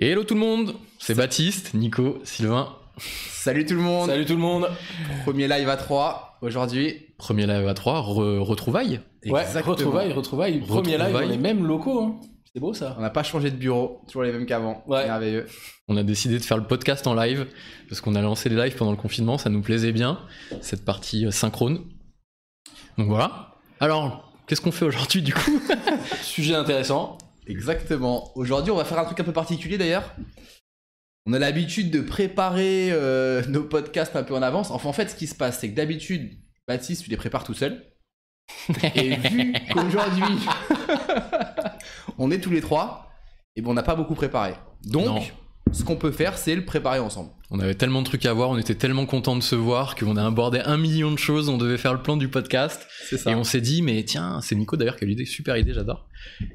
Hello tout le monde, c'est Baptiste, Nico, Sylvain. Salut tout le monde. Salut tout le monde. Premier live à 3 aujourd'hui. Premier live à 3, re- retrouvailles. Ouais, Exactement. retrouvailles, retrouvailles. Premier live dans les mêmes locaux. hein. C'est beau ça. On n'a pas changé de bureau, toujours les mêmes qu'avant. Ouais. Merveilleux. On a décidé de faire le podcast en live parce qu'on a lancé les lives pendant le confinement, ça nous plaisait bien, cette partie euh, synchrone. Donc voilà. Alors, qu'est-ce qu'on fait aujourd'hui du coup? Sujet intéressant. Exactement. Aujourd'hui, on va faire un truc un peu particulier d'ailleurs. On a l'habitude de préparer euh, nos podcasts un peu en avance. Enfin, en fait, ce qui se passe, c'est que d'habitude, Baptiste, tu les prépares tout seul. Et vu qu'aujourd'hui, on est tous les trois, et bon, on n'a pas beaucoup préparé. Donc, Non. Ce qu'on peut faire, c'est le préparer ensemble. On avait tellement de trucs à voir, on était tellement contents de se voir qu'on a abordé un million de choses, on devait faire le plan du podcast. Et on s'est dit, mais tiens, c'est Nico d'ailleurs qui a eu l'idée, super idée, j'adore.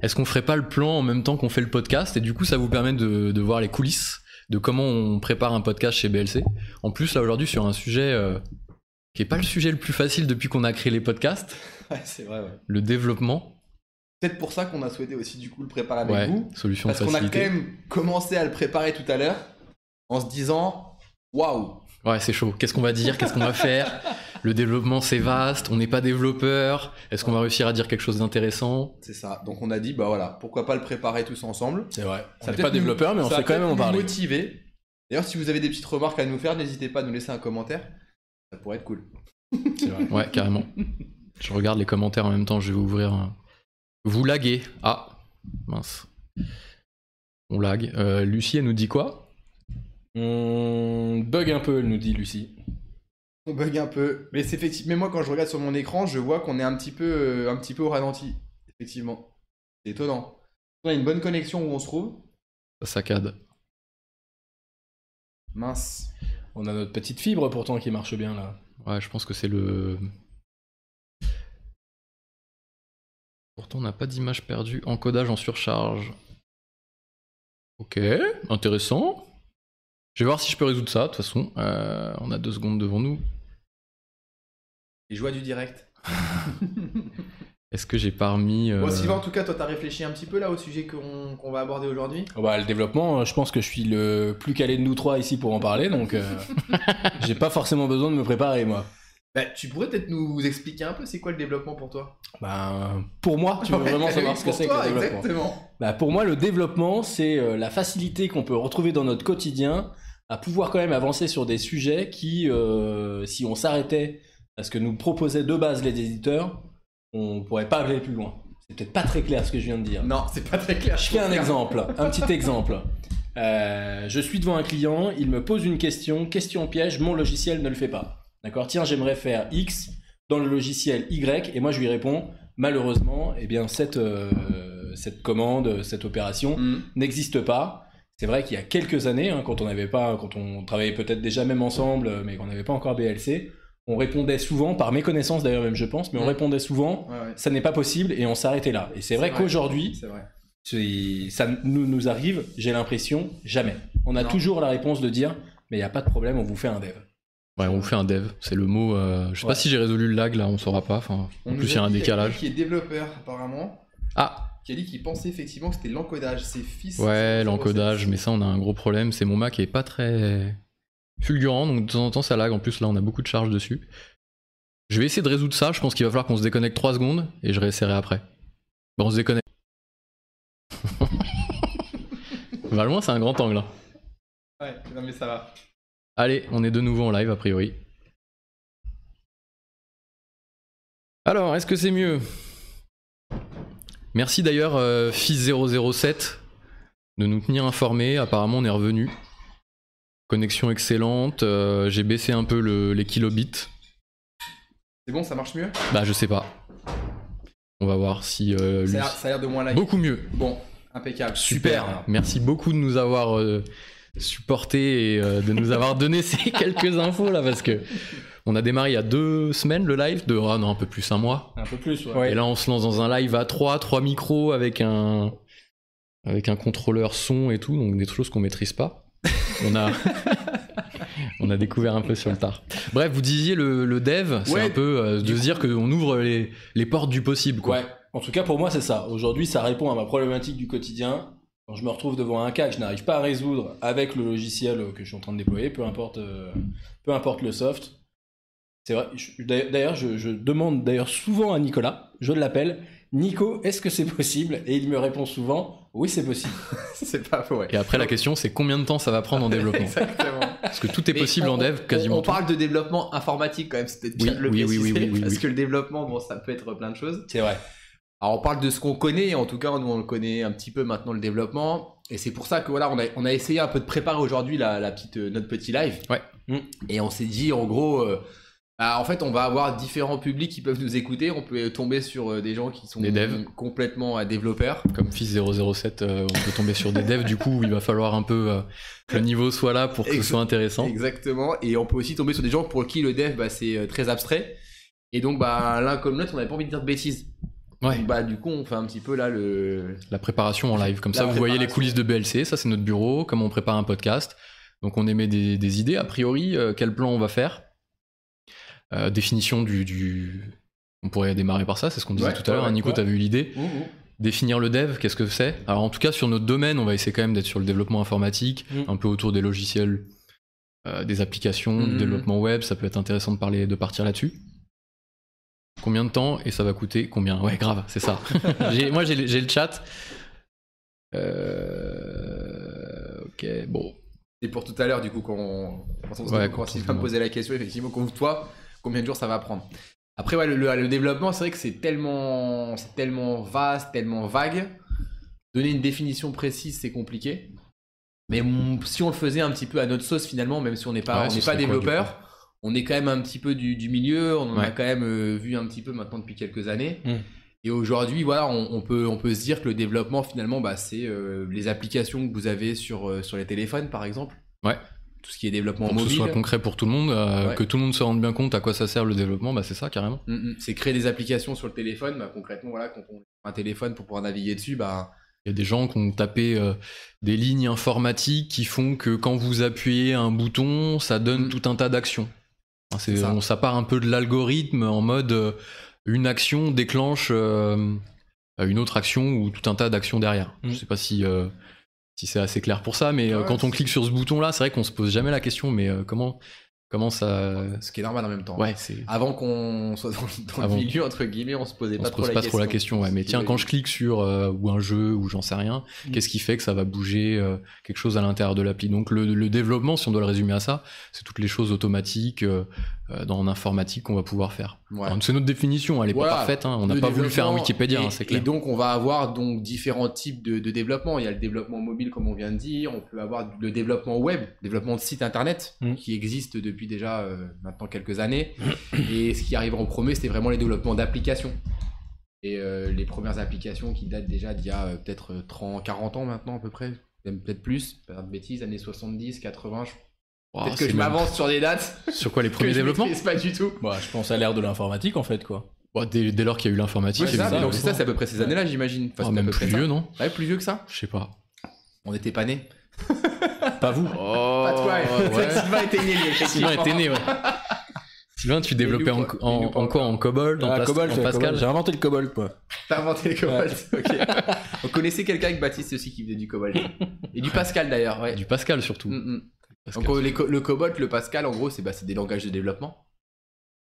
Est-ce qu'on ferait pas le plan en même temps qu'on fait le podcast? Et du coup, ça vous permet de, de voir les coulisses de comment on prépare un podcast chez BLC. En plus, là aujourd'hui, sur un sujet euh, qui est pas le sujet le plus facile depuis qu'on a créé les podcasts, Ouais, c'est vrai, ouais. le développement. Peut-être pour ça qu'on a souhaité aussi du coup le préparer avec Ouais, vous. solution Parce qu'on a quand même commencé à le préparer tout à l'heure en se disant waouh, Ouais, c'est chaud. Qu'est-ce qu'on va dire? Qu'est-ce qu'on va faire? Le développement, c'est vaste. On n'est pas développeur. Est-ce qu'on va réussir à dire quelque chose d'intéressant? C'est ça. Donc on a dit bah voilà, pourquoi pas le préparer tous ensemble. C'est vrai. On Ça n'est pas développeur, mais on sait quand même en parler. motiver. D'ailleurs, si vous avez des petites remarques à nous faire, n'hésitez pas à nous laisser un commentaire. Ça pourrait être cool. C'est vrai. Ouais, carrément. Je regarde les commentaires en même temps. Je vais ouvrir. un- Vous laguez. Ah, mince. On lag. Euh, Lucie, elle nous dit quoi? On bug un peu, elle nous dit Lucie. On bug un peu, mais c'est effectivement. Mais moi, quand je regarde sur mon écran, je vois qu'on est un petit peu, euh, un petit peu au ralenti. Effectivement, c'est étonnant. On a une bonne connexion où on se trouve. Ça saccade. Mince. On a notre petite fibre pourtant qui marche bien là. Ouais, je pense que c'est le. Pourtant, on n'a pas d'image perdue. Encodage en surcharge. Ok, intéressant. Je vais voir si je peux résoudre ça, de toute façon. Euh, on a deux secondes devant nous. Les joies du direct. Est-ce que j'ai pas remis. euh, Bon, Sylvain, en tout cas, toi, t'as réfléchi un petit peu là au sujet qu'on va aborder aujourd'hui? Oh bah, le développement, euh, je pense que je suis le plus calé de nous trois ici pour en parler, donc euh, j'ai pas forcément besoin de me préparer moi. Bah, Tu pourrais peut-être nous expliquer un peu c'est quoi le développement pour toi Ben, pour moi, tu veux vraiment savoir oui, ce que c'est que le développement Exactement. Bah, pour moi, le développement, c'est euh, la facilité qu'on peut retrouver dans notre quotidien à pouvoir quand même avancer sur des sujets qui, euh, si on s'arrêtait à ce que nous proposaient de base les éditeurs, on pourrait pas aller plus loin. C'est peut-être pas très clair ce que je viens de dire. Non, c'est pas très clair. Je fais un exemple, un petit exemple. Euh, je suis devant un client, il me pose une question, question piège, mon logiciel ne le fait pas. D'accord? Tiens, j'aimerais faire X dans le logiciel Y, et moi je lui réponds, malheureusement, eh bien cette, euh, cette commande, cette opération Hmm. n'existe pas. C'est vrai qu'il y a quelques années, hein, quand on n'avait pas, quand on travaillait peut-être déjà même ensemble, mais qu'on n'avait pas encore BLC, on répondait souvent, par méconnaissance d'ailleurs même je pense, mais on Mm. répondait souvent, Ouais, ouais. ça n'est pas possible, et on s'arrêtait là. Et c'est vrai vrai. qu'aujourd'hui, ça nous, nous arrive, j'ai l'impression, jamais. On a Non. toujours la réponse de dire, mais il n'y a pas de problème, on vous fait un dev. Ouais, on vous fait un dev. C'est le mot. euh, Je sais Ouais. pas si j'ai résolu le lag là, on saura pas. Enfin, en On plus, il y a un décalage. Qui est développeur apparemment, Ah, qui a dit qu'il pensait effectivement que c'était l'encodage. C'est fils. ouais, l'encodage, mais ça, on a un gros problème. C'est mon Mac qui est pas très fulgurant, donc de temps en temps, ça lag. En plus, là, on a beaucoup de charge dessus. Je vais essayer de résoudre ça. Je pense qu'il va falloir qu'on se déconnecte 3 secondes et je réessayerai après. Bon, on se déconnecte. Va loin, c'est un grand angle. hein. Ouais, non mais ça va. Allez, on est de nouveau en live a priori. Alors, est-ce que c'est mieux? Merci d'ailleurs euh, Fils007 de nous tenir informés. Apparemment, on est revenu. Connexion excellente. euh, J'ai baissé un peu le- les kilobits. C'est bon, ça marche mieux? Bah, je sais pas. On va voir si euh, ça, lui- a l'air- ça a l'air de moins lag. beaucoup mieux. Bon, impeccable. Super. Merci beaucoup de nous avoir euh, supporté et euh, de nous avoir donné ces quelques infos là parce que on a démarré il y a deux semaines le live de ah non un peu plus un mois. Un peu plus, ouais. Et là on se lance dans un live à trois, trois micros avec un avec un contrôleur son et tout donc des choses qu'on maîtrise pas. On a on a découvert un peu sur le tard. Bref, vous disiez le, le dev, c'est Ouais, un peu euh, de se dire qu'on ouvre les, les portes du possible quoi. Ouais. En tout cas, pour moi, c'est ça. Aujourd'hui, ça répond à ma problématique du quotidien. Quand je me retrouve devant un cas que je n'arrive pas à résoudre avec le logiciel que je suis en train de déployer, peu importe, euh, peu importe le soft. C'est vrai. D'ailleurs, je, je demande d'ailleurs souvent à Nicolas, je l'appelle, Nico, est-ce que c'est possible? Et il me répond souvent, oui, c'est possible. c'est pas faux, ouais. Et après, la question, c'est combien de temps ça va prendre en développement? Exactement. Parce que tout est possible on- en dev, quasiment On, tout. parle de développement informatique quand même, c'est peut-être Oui, le oui, oui, préciser, oui, oui, oui, parce oui. que le développement, bon, ça peut être plein de choses. C'est vrai. Alors on parle de ce qu'on connaît, en tout cas nous on le connaît un petit peu maintenant le développement, et c'est pour ça que voilà on a, on a essayé un peu de préparer aujourd'hui la, la petite euh, notre petit live. Ouais. Mm. Et on s'est dit en gros, euh, bah, en fait on va avoir différents publics qui peuvent nous écouter, on peut tomber sur euh, des gens qui sont Des devs. complètement développeurs. Comme Fils 007, euh, on peut tomber sur des devs, du coup, où il va falloir un peu que le niveau soit là pour que ce soit intéressant. Exactement. Et on peut aussi tomber sur des gens pour qui le dev bah, c'est très abstrait. Et donc bah l'un comme l'autre on n'avait pas envie de dire de bêtises. Ouais. Donc, bah du coup on fait un petit peu là le La préparation en live. Comme La ça, vous voyez les coulisses de BLC. Ça, c'est notre bureau. Comment on prépare un podcast. Donc, on émet des, des idées. A priori, euh, quel plan on va faire? Euh, Définition du, du- On pourrait démarrer par ça. C'est ce qu'on disait Ouais, tout à l'heure. hein, Nico, t'avais eu l'idée. Définir le dev, qu'est-ce que c'est? Alors, en tout cas, sur notre domaine, on va essayer quand même d'être sur le développement informatique, Mm. un peu autour des logiciels, euh, des applications, du Mhm. développement web. Ça peut être intéressant de parler, de partir là-dessus. Combien de temps et ça va coûter combien? Ouais, grave, c'est ça. Moi, j'ai le chat. Euh, ok, bon. C'est pour tout à l'heure, du coup, quand on, quand on, Ouais, quand va me poser la question, effectivement, comme toi, combien de jours ça va prendre? Après, ouais, le, le- le développement, c'est vrai que c'est tellement, c'est tellement vaste, tellement vague. Donner une définition précise, c'est compliqué. Mais on- si on le faisait un petit peu à notre sauce, finalement, même si on n'est pas, Ouais, on n'est pas développeur, on est quand même un petit peu du, du milieu, on en a quand même euh, vu un petit peu maintenant depuis quelques années. Mm. Et aujourd'hui, voilà, on, on peut, on peut se dire que le développement, finalement, bah, c'est euh, les applications que vous avez sur, euh, sur les téléphones, par exemple. Ouais. Tout ce qui est développement Pour que ce mobile. soit concret pour tout le monde, euh, Ouais. que tout le monde se rende bien compte à quoi ça sert le développement, bah c'est ça carrément. Mm, mm. C'est créer des applications sur le téléphone. Bah, concrètement, voilà, quand on a un téléphone pour pouvoir naviguer dessus, bah, Il y a des gens qui ont tapé euh, des lignes informatiques qui font que quand vous appuyez un bouton, ça donne tout un tas d'actions. C'est- C'est ça. on, ça part un peu de l'algorithme en mode euh, une action déclenche euh, une autre action ou tout un tas d'actions derrière. Mm. Je sais pas si, euh, si c'est assez clair pour ça, mais Ouais, quand on clique sur ce bouton-là, c'est vrai qu'on se pose jamais la question, mais comment, comment ça. ce qui est normal en même temps. Ouais, c'est. Avant qu'on soit dans, dans Avant. le milieu, entre guillemets, on se posait On pas se trop pose pas question. trop la question, ouais. Mais tiens, quand je clique sur euh, ou un jeu ou j'en sais rien, Mm. qu'est-ce qui fait que ça va bouger euh, quelque chose à l'intérieur de l'appli? Donc le, le développement, si on doit le résumer à ça, c'est toutes les choses automatiques euh, dans informatique qu'on va pouvoir faire. Ouais. C'est notre définition, elle est Voilà. pas parfaite. hein. On n'a pas voulu faire un Wikipédia, et, hein, c'est clair. Et donc, on va avoir donc différents types de, de développement. Il y a le développement mobile, comme on vient de dire. On peut avoir le développement web, développement de site internet, Mm. qui existe depuis déjà euh, maintenant quelques années. et ce qui arrive en premier, c'était vraiment les développements d'applications. Et euh, les premières applications qui datent déjà d'il y a euh, peut-être euh, 30, 40 ans maintenant à peu près, même peut-être plus, pas de bêtises, années 70, 80. je- Oh, Peut-être que je même- m'avance sur des dates Sur quoi les premiers je développements maîtrise pas du tout. Bah, je pense à l'ère de l'informatique en fait quoi. Bon, dès, dès lors qu'il y a eu l'informatique, Ouais, c'est ça, donc c'est ça, c'est à peu près ces années-là, j'imagine. Enfin, Ah, même plus ça. vieux, non Ouais, plus vieux que ça. Je sais pas. On n'était pas nés. Pas vous. Oh, Pas toi, ouais. Sylvain était né, lui, Sylvain était né, ouais. Sylvain, tu développais en, nous, quoi. en, nous, pas en quoi En Cobol, en, Ah, en Pascal Cobalt. J'ai inventé le Cobalt moi. T'as inventé le cobalt, ok. On connaissait quelqu'un avec Baptiste aussi qui faisait du cobalt. Et du Pascal d'ailleurs, ouais. Du Pascal surtout. Mm, mm. Pascal. Donc euh, les co- le cobalt, le Pascal, en gros, c'est bah, des langages de développement.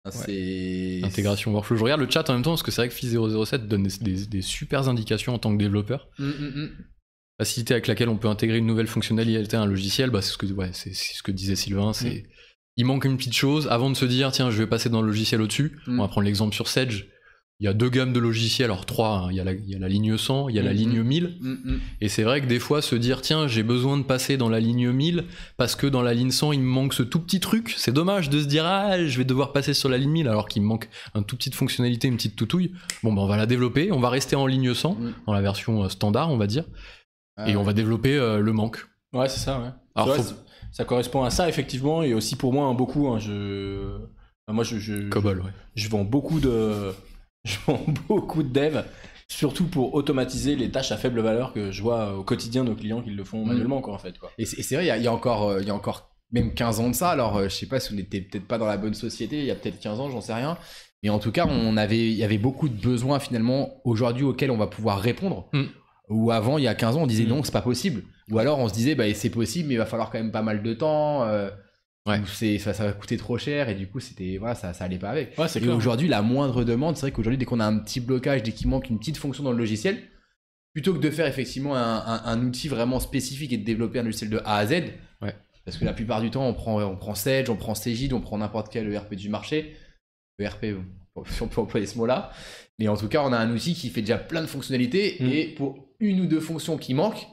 C'est. Intégration workflow. Je regarde le chat en même temps parce que c'est vrai que Fils007 donne des, des, des super indications en tant que développeur. Mm, mm, mm. Facilité avec laquelle on peut intégrer une nouvelle fonctionnalité à un logiciel, bah, c'est ce que ouais, ce disait Sylvain. C'est il manque une petite chose avant de se dire tiens je vais passer dans le logiciel au-dessus. On va prendre l'exemple sur Sedge. Il y a deux gammes de logiciels, alors trois. hein. Il, y a la, il y a la ligne 100, il y a la Mm, ligne 1000. Mm, mm. Et c'est vrai que des fois, se dire, tiens, j'ai besoin de passer dans la ligne 1000 parce que dans la ligne 100, il me manque ce tout petit truc. C'est dommage de se dire, ah, je vais devoir passer sur la ligne 1000 alors qu'il me manque un tout petite fonctionnalité, une petite toutouille. Bon, ben, on va la développer. On va rester en ligne 100, Mm. dans la version euh, standard, on va dire. Ah, et on va développer euh, le manque. Ouais, c'est ça, ouais. Alors, vrai, faut- Ça correspond à ça, effectivement, et aussi pour moi, hein, beaucoup. hein, je... enfin, moi, je, je, Cobol, ouais. je vends beaucoup de, je vends beaucoup de dev, surtout pour automatiser les tâches à faible valeur que je vois au quotidien nos clients qui le font Mm. manuellement, quoi, en fait, quoi. Et c'est vrai, il y a- il y, a encore, euh, il y a encore même 15 ans de ça. Alors, euh, je sais pas si on n'était peut-être pas dans la bonne société, il y a peut-être 15 ans, j'en sais rien. Mais en tout cas, on avait, il y avait beaucoup de besoins finalement aujourd'hui auxquels on va pouvoir répondre. Mm. Ou avant, il y a 15 ans, on disait Mm. non, c'est pas possible. Ou alors on se disait, bah, c'est possible, mais il va falloir quand même pas mal de temps. euh, Ouais. c'est, ça, ça va coûter trop cher et du coup, c'était, voilà, ça, ça allait pas avec. Ouais, Et aujourd'hui, la moindre demande, c'est vrai qu'aujourd'hui, dès qu'on a un petit blocage, dès qu'il manque une petite fonction dans le logiciel, plutôt que de faire effectivement un, un- un outil vraiment spécifique et de développer un logiciel de A à Z, Ouais. parce que la plupart du temps, on prend, on prend Sage, on prend Cegid, on prend n'importe quel ERP du marché. ERP, si on peut employer ce mot-là. Mais en tout cas, on a un outil qui fait déjà plein de fonctionnalités Mm. et pour une ou deux fonctions qui manquent,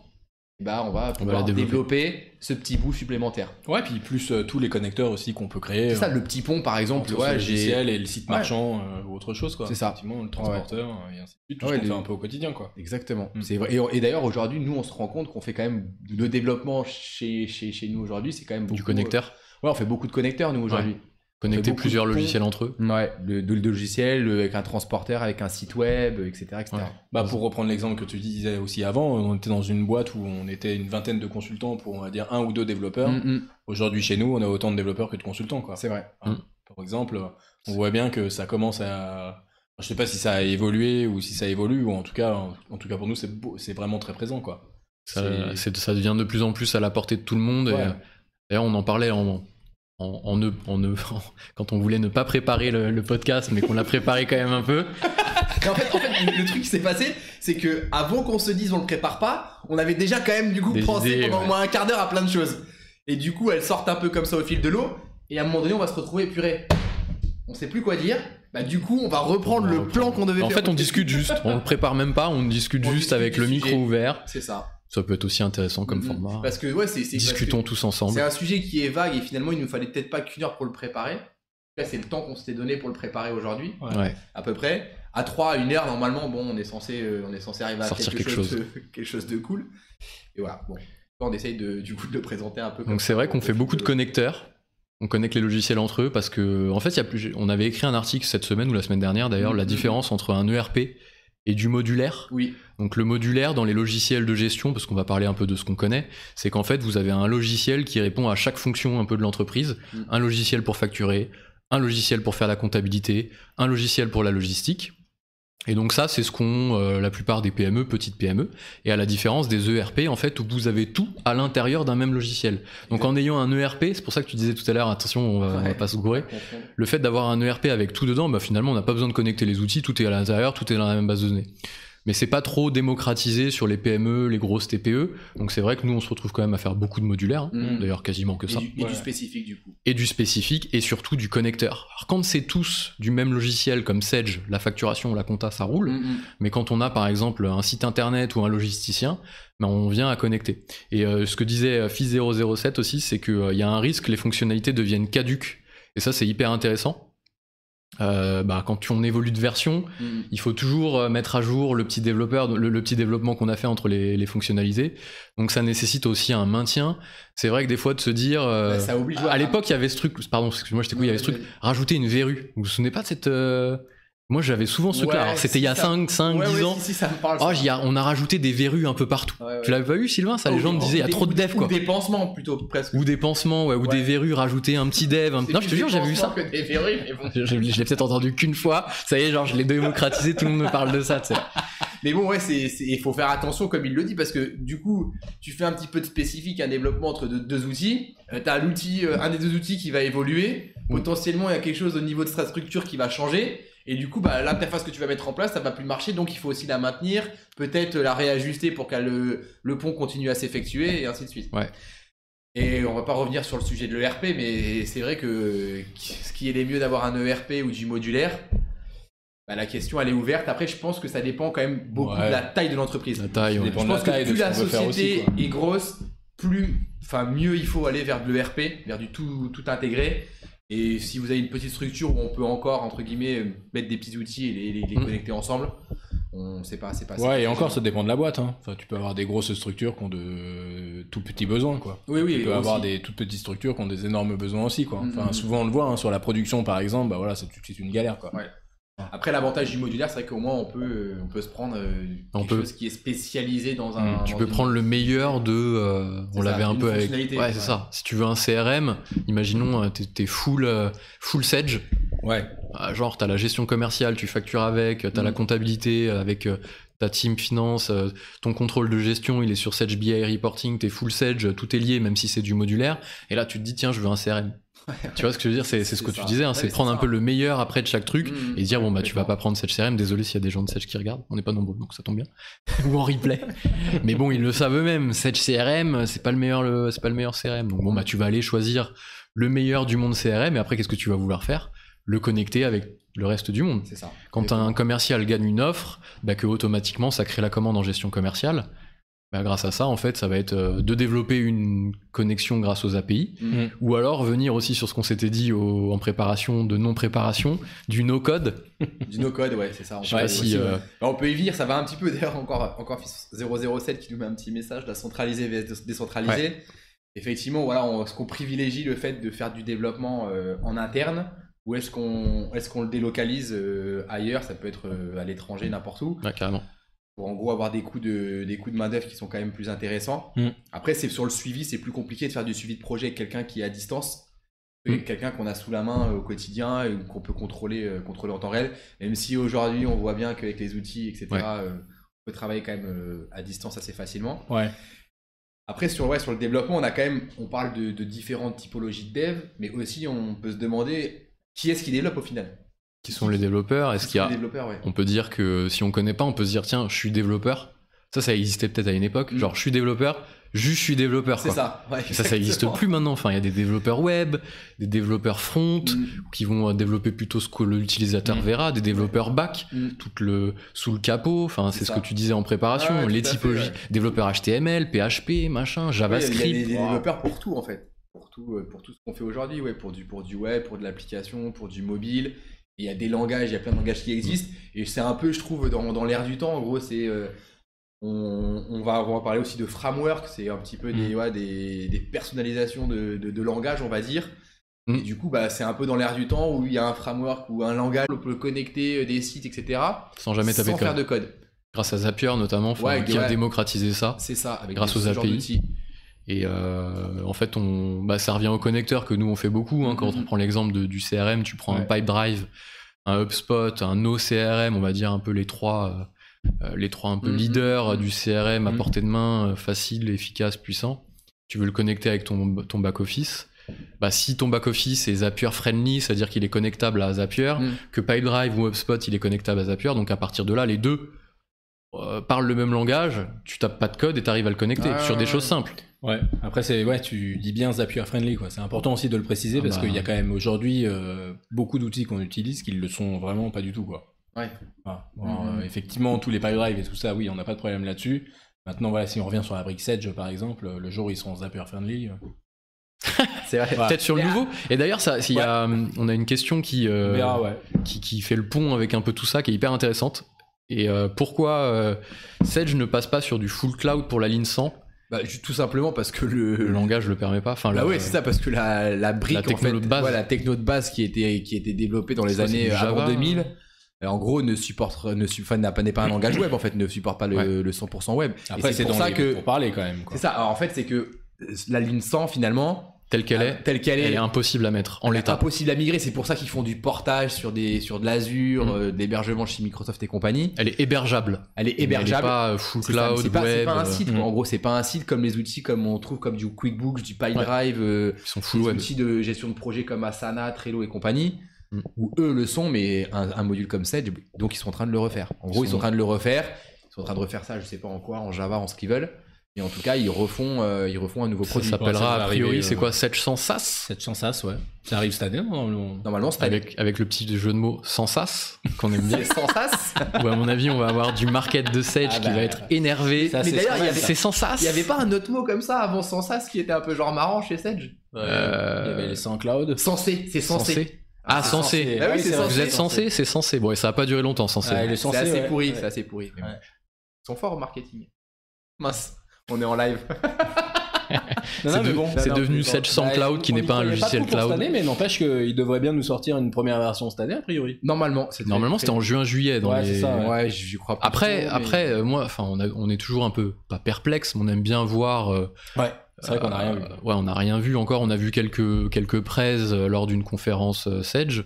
bah, on va pouvoir développer. développer ce petit bout supplémentaire. Ouais, puis plus euh, tous les connecteurs aussi qu'on peut créer. C'est ça, euh, le petit pont par exemple, entre ouais, logiciel et le site Ouais. marchand euh, ou autre chose quoi. C'est ça. Effectivement, le transporteur et ainsi de suite, tout ce qu'on les- fait un peu au quotidien quoi. Exactement. Mm. C'est vrai. Et, et d'ailleurs, aujourd'hui, nous, on se rend compte qu'on fait quand même le développement chez, chez, chez nous aujourd'hui, c'est quand même beaucoup. Du connecteur. Ouais, on fait beaucoup de connecteurs nous aujourd'hui. Connecter plusieurs logiciels entre eux. Ouais, de, de logiciels avec un transporteur, avec un site web, etc. etc. Ouais. Bah pour reprendre l'exemple que tu disais aussi avant, on était dans une boîte où on était une vingtaine de consultants pour on va dire un ou deux développeurs. Mm, mm, Aujourd'hui chez nous, on a autant de développeurs que de consultants quoi. c'est vrai. Mm. Par exemple, on voit bien que ça commence à je sais pas si ça a évolué ou si ça évolue ou en tout cas en, en tout cas pour nous c'est vraiment très présent quoi. Ça, ça devient de plus en plus à la portée de tout le monde. et, Ouais. D'ailleurs, on en parlait en, en, en, ne- en ne- quand on voulait ne pas préparer le, le podcast, mais qu'on l'a préparé quand même un peu. En fait, en fait, le, truc qui s'est passé, c'est que avant qu'on se dise on le prépare pas, on avait déjà quand même du coup Des pensé idées, pendant ouais. au moins un quart d'heure à plein de choses. Et du coup, elles sortent un peu comme ça au fil de l'eau. Et à un moment donné, on va se retrouver purée. On sait plus quoi dire. Bah du coup, on va reprendre On le plan qu'on devait En faire. fait, on discute juste. On le prépare même pas. On discute On juste discute avec le sujet. micro ouvert. C'est ça. Ça peut être aussi intéressant comme Mhm. format. Parce que ouais, c'est que Discutons tous ensemble. C'est un sujet qui est vague et finalement, il nous fallait peut-être pas qu'une heure pour le préparer. Là, c'est le temps qu'on s'était donné pour le préparer aujourd'hui, Ouais. à peu près. À 3, une heure, normalement, bon, on est censé, euh, on est censé arriver à Sortir quelque, quelque chose, De, quelque chose de cool. Et voilà, bon. On essaye de, du coup de le présenter un peu. comme Donc c'est vrai qu'on fait beaucoup de connecteurs. On connecte les logiciels entre eux parce que, en fait, il y a plus, on avait écrit un article cette semaine ou la semaine dernière d'ailleurs, la Mhm. différence entre un ERP et du modulaire. Oui, Donc le modulaire dans les logiciels de gestion, parce qu'on va parler un peu de ce qu'on connaît, c'est qu'en fait vous avez un logiciel qui répond à chaque fonction un peu de l'entreprise, Mm. un logiciel pour facturer, un logiciel pour faire la comptabilité, un logiciel pour la logistique. Et donc ça c'est ce qu'ont euh, la plupart des PME, petites PME, et à la différence des ERP en fait où vous avez tout à l'intérieur d'un même logiciel. Donc en ayant un ERP, c'est pour ça que tu disais tout à l'heure, attention on va, on va Ouais. pas se gourer, le fait d'avoir un ERP avec tout dedans, bah finalement on n'a pas besoin de connecter les outils, tout est à l'intérieur, tout est dans la même base de données. Mais c'est pas trop démocratisé sur les PME, les grosses TPE, donc c'est vrai que nous on se retrouve quand même à faire beaucoup de modulaires, hein. Mhm. d'ailleurs quasiment que Et, ça, du, et Ouais. du spécifique du coup. et du spécifique et surtout du connecteur. Alors quand c'est tous du même logiciel comme Sage, la facturation, la compta, ça roule, Mhm. mais quand on a par exemple un site internet ou un logisticien, ben on vient à connecter. Et euh, ce que disait euh, Fils007 aussi, c'est qu'il y a un risque que les fonctionnalités deviennent caduques. Et ça, c'est hyper intéressant. Euh, bah, quand on évolue de version, Mhm. il faut toujours euh, mettre à jour le petit développeur, le, le petit développement qu'on a fait entre les, les fonctionnalités. Donc ça nécessite aussi un maintien. C'est vrai que des fois de se dire, euh, Bah, à l'époque il y avait ce truc, pardon, excuse-moi, je t'ai coupé, il y avait ce truc, rajouter une verrue. Vous vous souvenez pas de cette euh, Moi j'avais souvent ce. Ouais, Alors c'était si, il y a ça- 5, 5, Ouais, 10 ouais, ans. Si, si, ça me parle. Oh, a- on a rajouté des verrues un peu partout. Tu l'avais pas vu, Sylvain? Ça, les Ou- gens me disaient, il y a trop de devs, ou des pansements plutôt, presque. Ou des pansements, ouais, ou des verrues, rajouter un petit dev. un- Non, je te jure, j'avais vu ça. des verrues, mais bon. Je, je- l'ai peut-être entendu qu'une fois. Ça y est, genre, je l'ai démocratisé, tout le monde me parle de ça, tu sais. Mais bon, ouais, il faut faire attention comme il le dit parce que du coup, tu fais un petit peu de spécifique, un développement entre deux, deux outils. Euh, t'as l'outil, euh, un des deux outils qui va évoluer. Potentiellement, il y a quelque chose au niveau de sa structure qui va changer. Et du coup, bah, l'interface que tu vas mettre en place, ça va plus marcher. Donc, il faut aussi la maintenir, peut-être la réajuster pour que le, le pont continue à s'effectuer et ainsi de suite. Ouais. Et on va pas revenir sur le sujet de l'ERP, mais c'est vrai que ce qui est les mieux d'avoir un ERP ou du modulaire, bah, la question elle est ouverte. Après, je pense que ça dépend quand même beaucoup Ouais. de la taille de l'entreprise. La taille, ouais. dépend Je pense que plus la société aussi, est grosse, plus, enfin mieux il faut aller vers de l'ERP, vers du tout, tout intégré. Et si vous avez une petite structure où on peut encore entre guillemets mettre des petits outils et les, les- les Mm. connecter ensemble, on sait pas, c'est pas. Ouais, et encore, ça dépend de la boîte. Hein. Enfin, tu peux avoir des grosses structures qui ont de tout petits besoins, quoi. Oui, oui. Tu peux aussi. avoir des toutes petites structures qui ont des énormes besoins aussi, quoi. Mm, Enfin, mm, souvent on le voit hein, sur la production, par exemple. Bah voilà, c'est une galère, quoi. Ouais. Après, l'avantage du modulaire, c'est qu'au moins on peut, euh, on peut se prendre euh, On quelque peut. chose qui est spécialisé dans un. tu dans peux une- prendre le meilleur de. euh, on l'avait un peu avec. Ouais, c'est ça. Si tu veux un CRM, imaginons, t'es full, full Sage. Ouais. Ah, Genre, t'as la gestion commerciale, tu factures avec, t'as Mm. la comptabilité avec ta team finance, euh, ton contrôle de gestion, il est sur Sage BI Reporting, t'es full Sage, tout est lié, même si c'est du modulaire. Et là, tu te dis, tiens, je veux un CRM. tu vois ce que je veux dire? C'est ce que tu disais, hein, Ouais, c'est prendre un ça. peu le meilleur après de chaque truc Mm. et dire, bon, bah, tu vas pas prendre Sage CRM. Désolé s'il y a des gens de Sage qui regardent, on n'est pas nombreux, donc ça tombe bien. Ou en replay. mais bon, ils le savent eux-mêmes. Sage CRM, c'est pas le meilleur, le, c'est pas le meilleur CRM. Donc bon, bah, tu vas aller choisir le meilleur du monde CRM et après, qu'est-ce que tu vas vouloir faire? Le connecter avec le reste du monde. Ça. Quand un commercial gagne une offre, bah que automatiquement ça crée la commande en gestion commerciale. Bah grâce à ça, en fait, ça va être euh, de développer une connexion grâce aux API, Mm. ou alors venir aussi sur ce qu'on s'était dit au- en préparation de non-préparation, du no-code. Du no-code, ouais, c'est ça. Je sais pas peut- si, euh. Alors, on peut y venir, ça va un petit peu. D'ailleurs, encore, encore 007 qui nous met un petit message, la centralisée vs décentralisée. Effectivement, voilà, on- est-ce qu'on privilégie le fait de faire du développement euh, en interne ou est-ce qu'on est qu'on le délocalise euh, ailleurs Ça peut être euh, à l'étranger, n'importe où. Ouais, carrément. pour en gros avoir des coûts de, des coûts de main d'œuvre qui sont quand même plus intéressants. Mm. Après, c'est sur le suivi, c'est plus compliqué de faire du suivi de projet avec quelqu'un qui est à distance, Mm. que quelqu'un qu'on a sous la main euh, au quotidien et qu'on peut contrôler, euh, contrôler en temps réel. Même si aujourd'hui, on voit bien qu'avec les outils, etc., Ouais. euh, on peut travailler quand même euh, à distance assez facilement. Ouais. Après, sur, ouais, sur le développement, on a quand même, on parle de, de différentes typologies de dev, mais aussi on peut se demander qui est-ce qui développe au final? Qui sont les développeurs Est-ce Qui qu'il y a ouais. On peut dire que si on connaît pas, on peut se dire tiens, je suis développeur. Ça, ça existait peut-être à une époque. Mm. Genre, je suis développeur, juste je suis développeur. C'est ça. ouais, ça, ça existe plus maintenant. Enfin, il y a des développeurs web, des développeurs front, Mm, qui vont euh, développer plutôt ce que l'utilisateur Mm. verra, des développeurs back, tout le sous le capot. Enfin, c'est ce que tu disais en préparation, Ah ouais, les fait, typologies, ouais. développeurs HTML, PHP, machin, JavaScript. Il y a des, développeurs pour tout en fait. Pour tout, euh, pour tout ce qu'on fait aujourd'hui, ouais, pour du, pour du web, pour de l'application, pour du mobile. Il y a des langages, il y a plein de langages qui existent. Et c'est un peu, je trouve, dans, dans l'air du temps. En gros, c'est. euh, on, on va, on va parler aussi de framework. C'est un petit peu des, Mm. ouais, des, des personnalisations de, de, de langage, on va dire. Mm. Et du coup, bah, c'est un peu dans l'air du temps où il y a un framework ou un langage, on peut connecter euh, des sites, etc. Sans jamais taper sans de faire code. de code. Grâce à Zapier notamment, Ouais, qui a ouais. démocratisé ça. C'est ça, avec Grâce ce aux API. Et euh, en fait, on, bah, ça revient au connecteur que nous on fait beaucoup. Hein, quand on prend l'exemple du CRM, tu prends un Ouais. Pipedrive, un HubSpot, un NoCRM, on va dire un peu les trois, euh, les trois un peu Mhm. leaders euh, du CRM à portée de main, euh, facile, efficace, puissant. Tu veux le connecter avec ton, ton back office. Bah, si ton back office est Zapier friendly, c'est-à-dire qu'il est connectable à Zapier, Mhm. que Pipedrive ou HubSpot il est connectable à Zapier, donc à partir de là, les deux euh, parlent le même langage, tu tapes pas de code et tu arrives à le connecter Ah, sur des ouais. choses simples. Ouais, après c'est ouais, tu dis bien Zapier friendly quoi. C'est important aussi de le préciser Ah parce bah. qu'il y a quand même aujourd'hui euh, beaucoup d'outils qu'on utilise qui le sont vraiment pas du tout quoi. Ouais. Voilà. Alors, Mhm. euh, effectivement, tous les pipedrive et tout ça, oui, on n'a pas de problème là-dessus. Maintenant, voilà, si on revient sur la brique Sedge par exemple, le jour où ils seront Zapier friendly, euh, C'est vrai. Peut-être sur le nouveau. Et d'ailleurs, ça, s'il y a, on a une question qui, euh, on verra, ouais. qui, qui fait le pont avec un peu tout ça, qui est hyper intéressante. Et euh, pourquoi euh, Sedge ne passe pas sur du full cloud pour la ligne 100 Bah, tout simplement parce que le, Le langage le permet pas. Enfin, Bah le- oui, c'est ça, parce que la, la brique, La techno en fait, de base. ouais, la techno de base qui était, qui était développée dans les années avant Java. 2000, euh, en gros, ne supporte, ne su- enfin, n'a pas- n'est pas un langage web, en fait, ne supporte pas le, Ouais. le 100% web. Après, c'est pour dans ça les- que. pour parler quand même. Quoi. C'est ça, alors, en fait, c'est que euh, la ligne 100, finalement, telle qu'elle est, telle qu'elle est, elle est impossible à mettre en l'état. impossible à migrer. C'est pour ça qu'ils font du portage sur, des, sur de l'Azure, Mm. euh, de l'hébergement chez Microsoft et compagnie. Elle est hébergeable. Elle est Mais Elle est hébergeable. pas euh, full cloud, c'est pas, pas un euh, site, mm. en gros, c'est pas un site comme les outils comme on trouve comme du QuickBooks, du PyDrive, euh, Ils sont full des web. outils de gestion de projet comme Asana, Trello et compagnie, Mm. où eux le sont, mais un, un module comme Sedge, donc ils sont en train de le refaire. En gros, ils sont- sont en train de le refaire. Ils sont en train de refaire ça, je sais pas en quoi, en Java, en ce qu'ils veulent. Et en tout cas, ils refont, euh, ils refont un nouveau produit. ça s'appellera a priori, c'est euh, quoi 700 SAS 700 SAS, ouais. Ça arrive cette année, non normalement Normalement, c'est avec avec, avec le petit jeu de mots sans SAS qu'on aime bien. sans sas. Ou à mon avis, on va avoir du market de Sage Ah qui bah, va être énervé. ça, Mais c'est d'ailleurs, il y scandale, avait- ça. C'est sans SAS Il y avait pas un autre mot comme ça avant sans sas qui était un peu genre marrant chez Sedge Euh, Il y avait les. Censé, c'est censé. Ah, c'est censé. Ah oui, Ah c'est censé. Vous êtes censé C'est censé. Bon, et ça a pas duré longtemps, censé. Ah, est C'est assez pourri, c'est assez pourri. mais. Ils sont forts au marketing. Mince, on est en live. C'est de- bon. devenu Sedge sans Bah, cloud, qui n'est pas un logiciel cloud. Cette année, mais n'empêche qu'il devrait bien nous sortir une première version cette année, a priori. Normalement, c'était Normalement, c'était en juin-juillet. dans Ouais, les- ça, ouais. Ouais, j'y crois pas. Après, trop, mais- après, euh, moi, enfin, on, est toujours un peu pas perplexe, mais on aime bien voir. euh, Ouais. C'est vrai qu'on a rien vu. euh, ouais, on n'a rien vu encore. On a vu quelques quelques praises euh, lors d'une conférence euh, Sage.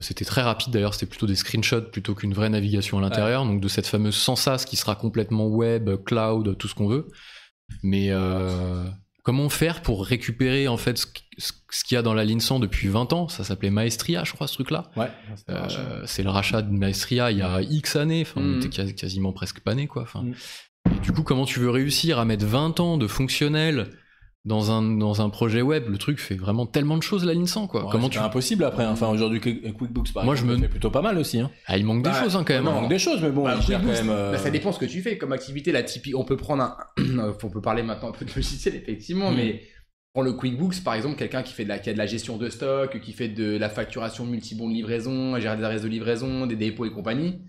C'était très rapide d'ailleurs, c'était plutôt des screenshots plutôt qu'une vraie navigation à l'intérieur, donc de cette fameuse Sensas qui sera complètement web, cloud, tout ce qu'on veut. Mais euh, comment faire pour récupérer en fait ce, qu'il y a dans la ligne 100 depuis 20 ans? Ça s'appelait Maestria, je crois, ce truc-là. Ouais. Euh, c'est le rachat de Maestria il y a X années, enfin, on Mhm. était quasi- quasiment presque pas né, quoi. Enfin, et du coup, comment tu veux réussir à mettre 20 ans de fonctionnel dans un, dans un projet web Le truc fait vraiment tellement de choses, la ligne 100, quoi. Ouais, comment c'est tu... impossible après. hein. Enfin, aujourd'hui, Quick- QuickBooks, par Moi, exemple, je me- fait plutôt pas mal aussi. Hein. Ah, il manque des Bah, choses, hein, quand même. Il manque des choses, mais bon, Bah, il gère quand QuickBooks, même. euh, bah, ça dépend ce que tu fais comme activité. La typique, on peut prendre un. on peut parler maintenant un peu de logiciel, effectivement, Mm. mais prends le QuickBooks, par exemple, quelqu'un qui fait de la, qui a de la gestion de stock, qui fait de la facturation multi-bon de livraison, gère des arrêts de livraison, des dépôts et compagnie.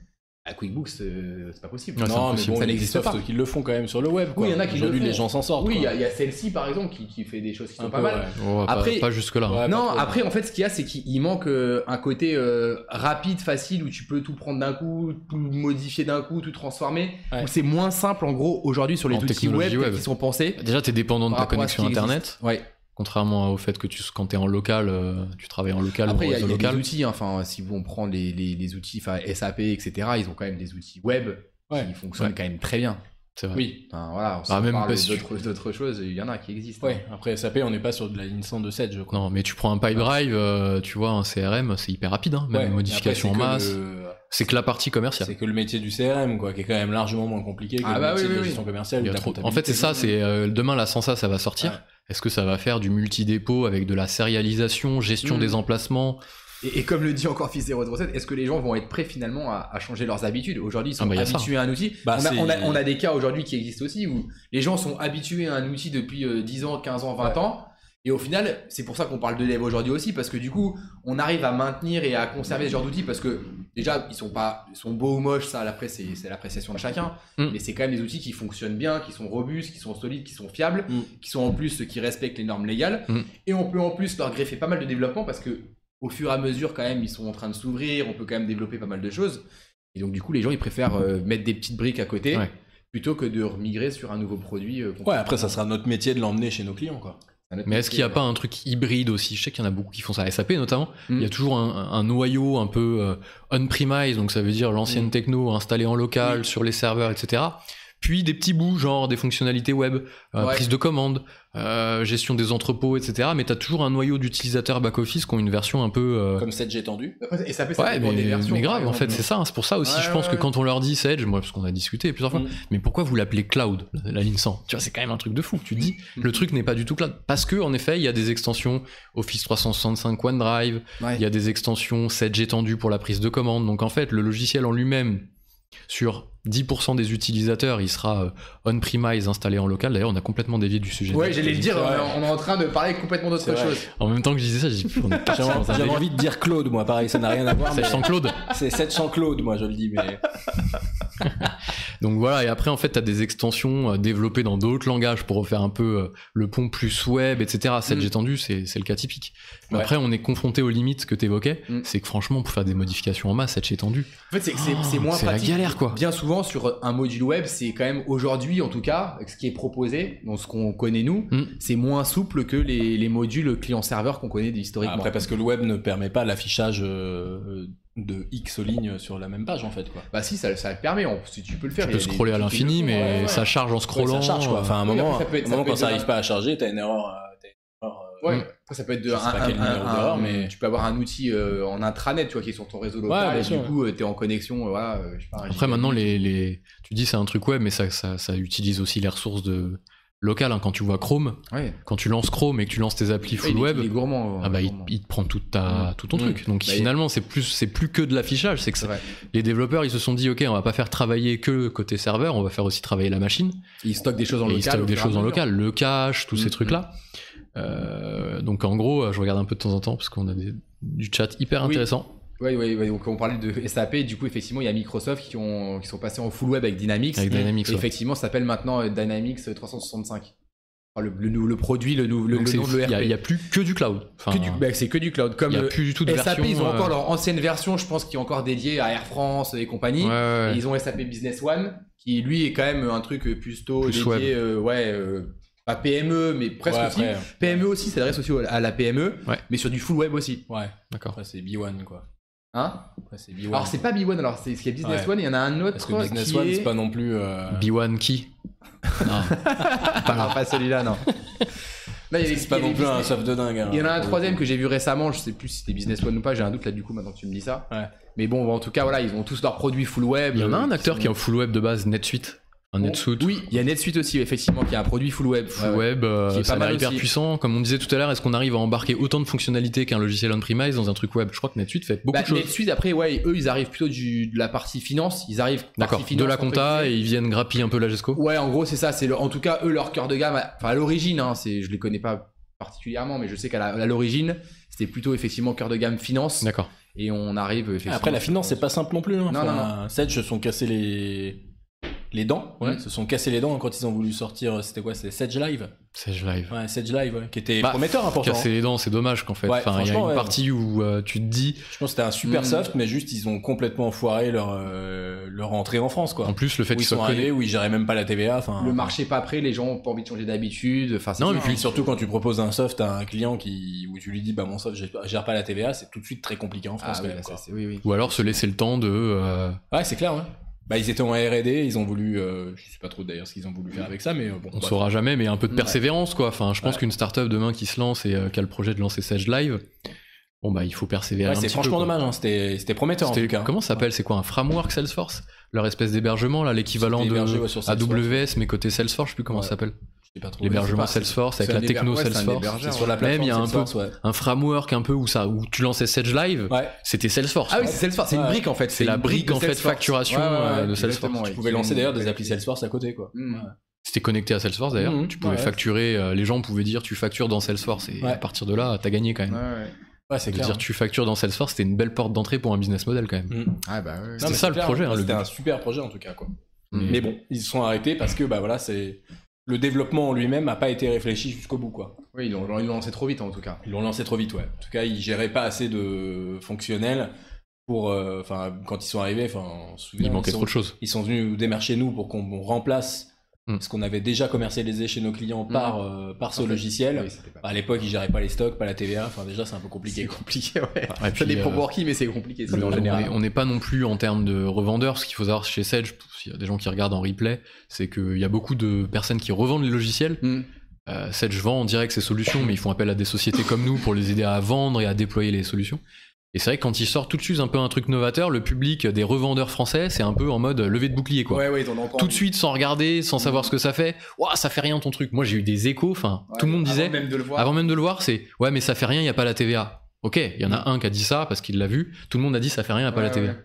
À QuickBooks, euh, c'est pas possible. Ouais, non, mais bon, Ça il y a des n'existe pas. qui le font quand même sur le web. quoi. Oui, il y en a qui le Aujourd'hui, font. les gens s'en sortent. oui, il y, a- celle-ci, par exemple, qui, qui fait des choses qui Un sont peu, pas mal. ouais. Oh, pas- Après- pas, jusque-là. hein. Ouais, non, trop. après, en fait, ce qu'il y a, c'est qu'il manque euh, un côté euh, rapide, facile, où tu peux tout prendre d'un coup, tout modifier d'un coup, tout transformer. Ouais. Où c'est moins simple, en gros, aujourd'hui, sur les En outils web, web. qui sont pensés. Déjà, t'es dépendant de ta connexion internet. Ouais. Contrairement au fait que tu, quand t'es en local, euh, tu travailles en local Après, ou il y a, il réseau y a des outils, hein, enfin, si on prend les, les, les outils, enfin, SAP, etc., ils ont quand même des outils web Ouais. qui fonctionnent Ouais. quand même très bien. C'est vrai. Oui. Enfin, voilà, on Ah, se même parle si tu- d'autres choses, il y en a qui existent. Ouais, après SAP, on n'est pas sur de la ligne 100 de 7, je crois. Non, mais tu prends un Pipedrive, euh, tu vois, un CRM, c'est hyper rapide, hein, même Ouais, modifications en masse. c'est que le- C'est que la partie commerciale. C'est que le métier du CRM, quoi, qui est quand même largement moins compliqué que Ah le bah métier oui, de la oui, gestion commerciale. Ou de la trop- En fait, c'est ça, c'est euh, demain la Sensa, ça va sortir. Est-ce que ça va faire du multi-dépôt avec de la sérialisation, gestion Mm. des emplacements? Et, et comme le dit encore Fils 007, est-ce que les gens vont être prêts finalement à, à changer leurs habitudes? Aujourd'hui, ils sont Ah bah, y a ça. habitués à un outil. Bah, on, a, c'est- on, a, on a des cas aujourd'hui qui existent aussi où les gens sont habitués à un outil depuis euh, 10 ans, 15 ans, 20 Ouais. ans. Et au final, c'est pour ça qu'on parle de dev aujourd'hui aussi, parce que du coup, on arrive à maintenir et à conserver ce genre d'outils, parce que déjà, ils sont pas, ils sont beaux ou moches, ça, après, c'est c'est l'appréciation de chacun. Mm. Mais c'est quand même des outils qui fonctionnent bien, qui sont robustes, qui sont solides, qui sont fiables, Mm. qui sont en plus qui respectent les normes légales. Mm. Et on peut en plus leur greffer pas mal de développement, parce que au fur et à mesure, quand même, ils sont en train de s'ouvrir, on peut quand même développer pas mal de choses. Et donc, du coup, les gens, ils préfèrent euh, mettre des petites briques à côté. Ouais. Plutôt que de remigrer sur un nouveau produit. euh, Ouais, après, ça sera notre métier de l'emmener chez nos clients, quoi. Mais est-ce qu'il n'y a pas un truc hybride aussi? Je sais qu'il y en a beaucoup qui font ça. SAP notamment, Mm. il y a toujours un, un noyau un peu euh, on-premise, donc ça veut dire l'ancienne Mm. techno installée en local Oui. sur les serveurs, etc. Puis des petits bouts, genre des fonctionnalités web, euh, Ouais. prise de commande, euh, gestion des entrepôts, etc. Mais tu as toujours un noyau d'utilisateurs back-office qui ont une version un peu... euh, Comme 7G tendu. Après, Et ça peut Ouais, mais, des versions. mais grave, en fait, c'est ça. hein. C'est pour ça aussi, Ouais, je pense ouais, que ouais. quand on leur dit Sedge, moi, parce qu'on a discuté plusieurs fois, Mm. mais pourquoi vous l'appelez cloud, la, ligne 100 Tu vois, c'est quand même un truc de fou. Tu dis, Mm. le truc n'est pas du tout cloud. Parce que, en effet, il y a des extensions Office 365 OneDrive, Ouais. il y a des extensions Sedge étendues pour la prise de commande. Donc, en fait, le logiciel en lui-même, sur 10% des utilisateurs, il sera euh, on-premise installé en local. D'ailleurs, on a complètement dévié du sujet. Ouais, j'allais le dire, on est, on est en train de parler complètement d'autre chose. En même temps que je disais ça, j'ai J'avais envie de dire Claude, moi, pareil, ça n'a rien à voir. mais Sedge sans Claude. C'est 700 Claude, moi, je le dis, mais. Donc voilà, et après en fait, tu as des extensions euh, développées dans d'autres langages pour refaire un peu euh, le pont plus web, etc. Sedge Mm. étendu, c'est c'est le cas typique. Mais Ouais. Après, on est confronté aux limites que tu évoquais. Mm. C'est que franchement, pour faire des modifications en masse, Sedge étendu, En fait, c'est c'est moins c'est la pratique. galère quoi. Bien souvent, sur un module web, c'est quand même aujourd'hui, en tout cas, ce qui est proposé, dans ce qu'on connaît nous, Mm. c'est moins souple que les, les modules client-serveur qu'on connaît historiquement. Après, parce que le web ne permet pas l'affichage euh, de X lignes sur la même page, en fait, quoi. Bah si, ça, ça le permet, on- si tu peux le faire. Tu peux scroller à l'infini, mais ouais, ouais. ça charge en Ouais, scrollant. ça charge, quoi. Enfin, à un Oui, moment, après, ça peut être- à un ça moment peut quand ça arrive pas à charger, t'as une erreur. euh, t'as une erreur, euh, Ouais, Mm. après, ça peut être de un, un- un- un- mais- tu peux avoir un outil euh, en intranet, tu vois, qui est sur ton réseau local, et sûr, du coup, tu es en connexion, euh, voilà, euh, je sais pas, un Après, maintenant, les, les... tu dis c'est un truc web, mais ça, ça, ça utilise aussi les ressources de locales. hein. Quand tu vois Chrome, Ouais. quand tu lances Chrome et que tu lances tes applis Ouais, full web, il est gourmand. ah bah, il, te prend toute ta, tout ton Mm. truc. Donc Bah, finalement, c'est plus, c'est plus que de l'affichage. C'est que les développeurs, ils se sont dit, ok, on va pas faire travailler que côté serveur, on va faire aussi travailler la machine. Il stocke des choses en et local. ils stockent des choses en local, le cache, tous Mm, ces mm. trucs-là. Euh, donc en gros, je regarde un peu de temps en temps parce qu'on a des- du chat hyper Oui. intéressant. Ouais, ouais, ouais, donc on parlait de SAP, du coup, effectivement, il y a Microsoft qui, ont, qui sont passés en full web avec Dynamics. Avec Dynamics, Et ouais. effectivement, ça s'appelle maintenant euh, Dynamics 365. Enfin, le, le, le produit, le, le, nom de il y, a- l'ERP. il y a plus que du cloud. Enfin, bah, c'est que du cloud. Comme il y a euh, plus du tout de SAP, version. ils ont euh, encore leur ancienne version, je pense, qui est encore dédiée à Air France et compagnie. ouais, ouais, ouais. Et ils ont SAP Business One, qui lui est quand même un truc euh, plutôt Plus dédié, euh, ouais, euh, PME, mais presque ouais, aussi. après, PME aussi, ça s'adresse aussi à la PME, Ouais. mais sur du full web aussi. ouais, D'accord. après, c'est B1, quoi. Hein c'est B1. Alors, c'est pas B1, alors c'est ce qui est Business Ouais. One, il y en a un autre Parce que Business qui One, est... c'est pas non plus. euh, B1 qui? Non. Pas, non, pas celui-là, non. Y a- C'est pas y a non plus un Business- soft de dingue. hein, Il y en a un troisième que j'ai vu récemment, je sais plus si c'était Business One ou pas, j'ai un doute là du coup maintenant que tu me dis ça. Ouais. Mais bon, en tout cas, voilà, ils ont tous leurs produits full web. Il y en a euh, un acteur sont- qui est en full web de base, NetSuite. Un NetSuite. Oui, il y a NetSuite aussi, effectivement, qui a un produit full web. Full Ouais, web, euh, Qui est ça pas mal hyper aussi. puissant. Comme on disait tout à l'heure, est-ce qu'on arrive à embarquer autant de fonctionnalités qu'un logiciel on-premise dans un truc web? Je crois que NetSuite fait beaucoup Bah, de choses. NetSuite, après, ouais, eux, ils arrivent plutôt du, de la partie finance. Ils arrivent D'accord, de la compta et ils viennent grappiller un peu la GESCO. Ouais, en gros, c'est ça. C'est en tout cas eux leur cœur de gamme. à- Enfin, à l'origine, hein, c'est, je les connais pas particulièrement, mais je sais qu'à l'origine, c'était plutôt effectivement cœur de gamme finance. D'accord. Et on arrive effectivement. Après, la finance, c'est pas simple non plus. Hein. Non, Enfin, Sedge se sont cassés les. Les dents, ouais, se sont cassés les dents quand ils ont voulu sortir. C'était quoi C'était Sedge Live? Sedge Live. Ouais, Sedge Live, ouais, qui était Bah, prometteur hein, pourtant. Casser les dents, c'est dommage qu'en fait. Ouais, enfin, il y a franchement, une ouais. partie où euh, tu te dis, Je pense que c'était un super Mm. soft, mais juste ils ont complètement foiré leur, euh, leur entrée en France, quoi. en plus, le fait qu'ils ils sont soient arrivés, où ils géraient même pas la TVA. Enfin, Le marché pas prêt, les gens ont pas envie de changer d'habitude. Enfin, Non, mais puis hein. surtout quand tu proposes un soft à un client qui, où tu lui dis bah mon soft gère- gère pas la TVA, c'est tout de suite très compliqué en Ah, France oui, quand là, même. ça, quoi. c'est- oui, oui. Ou alors se laisser le temps de. euh, Ouais, c'est clair. Ouais. Bah ils étaient en R&D, ils ont voulu, euh, je sais pas trop d'ailleurs ce qu'ils ont voulu faire avec ça, mais euh, bon. on bref. saura jamais, mais un peu de persévérance, quoi. Enfin, je pense Ouais. qu'une startup demain qui se lance et euh, qui a le projet de lancer Sedge Live, bon bah il faut persévérer Ouais, c'est franchement peu, dommage. Hein. C'était, prometteur en C'était- tout cas. Comment ça s'appelle? C'est quoi un framework Salesforce? Leur espèce d'hébergement, là, l'équivalent de. AWS, mais côté Salesforce, je sais plus comment ça s'appelle. L'hébergement Salesforce avec la techno Salesforce. C'est sur la Même, plateforme il y a un Salesforce, ouais. Un framework un peu où ça, où tu lançais Sedge Live, Ouais. c'était Salesforce. Ah oui, c'est Salesforce, c'est une brique en fait. C'est la brique, de en fait, facturation, euh, de Salesforce. Tu pouvais lancer d'ailleurs des applis Salesforce à côté, quoi. Mm. Ouais. C'était connecté à Salesforce d'ailleurs. Mhm. tu pouvais Ouais. facturer, euh, les gens pouvaient dire tu factures dans Salesforce et Ouais. à partir de là, t'as gagné quand même. Ouais, ouais. Ouais, c'est De clair. dire tu factures dans Salesforce, c'était une belle porte d'entrée pour un business model quand même. Mm. Ah bah C'était ça le clair, projet, hein, C'était but. un super projet en tout cas, quoi. Mm. Mais bon, ils se sont arrêtés parce que bah voilà, c'est le développement en lui-même n'a pas été réfléchi jusqu'au bout, quoi. Oui, ils l'ont ils l'ont lancé trop vite en tout cas. Ils l'ont lancé trop vite, ouais. En tout cas, ils géraient pas assez de fonctionnels pour, euh, enfin, quand ils sont arrivés, enfin, on se souvient, Il manquait trop de choses. Ils sont venus nous démarcher nous pour qu'on remplace Mm. ce qu'on avait déjà commercialisé chez nos clients par euh, par ce En fait, logiciel. oui, pas- À l'époque, ils géraient pas les stocks, pas la TVA. Enfin, déjà, c'est un peu compliqué. C'est compliqué, ouais. Ça puis, dépend euh, pour qui, mais c'est compliqué en on général. est- on n'est pas non plus en termes de revendeurs. Ce qu'il faut savoir chez Sedge, s'il y a des gens qui regardent en replay, c'est qu'il y a beaucoup de personnes qui revendent les logiciels. Mm. Euh, Sedge vend en direct ses solutions, mais ils font appel à des sociétés comme nous pour les aider à vendre et à déployer les solutions. Et c'est vrai que quand ils sortent tout de suite un peu un truc novateur, le public des revendeurs français, c'est un peu en mode levée de bouclier quoi. Ouais, ouais, en Tout de suite sans regarder, sans savoir ce que ça fait. Ouah, ça fait rien ton truc. Moi j'ai eu des échos, enfin Ouais, tout le monde disait, même de le voir. avant même de le voir, c'est ouais mais ça fait rien, il y a pas la TVA. Ok, il y en a un qui a dit ça parce qu'il l'a vu. Tout le monde a dit ça fait rien, il y a pas la TVA.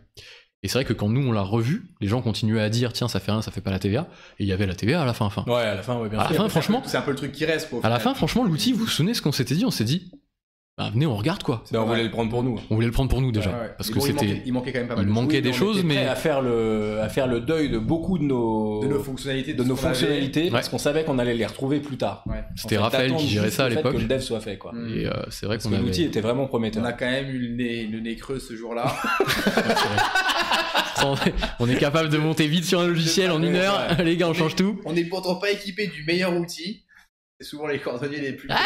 Et c'est vrai que quand nous on l'a revu, les gens continuaient à dire tiens ça fait rien, ça fait pas la TVA. Et il y avait la TVA à la fin. Enfin, Ouais, à la fin, ouais, bien À la sûr. fin, franchement- c'est un peu le truc qui reste. quoi, à la fin franchement l'outil, vous vous souvenez ce qu'on s'était dit? On s'est dit bah, venez on regarde quoi. Ben, on voulait le prendre pour nous. On voulait le prendre pour nous déjà Ouais, ouais. parce que c'était manquait- Il manquait quand même pas mal il de choses. manquait Oui, des choses, mais à faire le à faire le deuil de beaucoup de nos de nos fonctionnalités, de nos qu'on avait. fonctionnalités parce Ouais. qu'on savait qu'on allait les retrouver plus tard. Ouais. c'était En fait, Raphaël qui gérait ça à l'époque. Que le dev soit fait quoi. Mm. Et euh, c'est vrai qu'on que avait. l'outil était vraiment prometteur. On a quand même eu le nez, le nez creux ce jour-là. on est capable de monter vite sur un logiciel en une heure. Les gars, on change tout. On n'est pourtant pas équipé du meilleur outil. C'est souvent les cordonniers les plus Ah,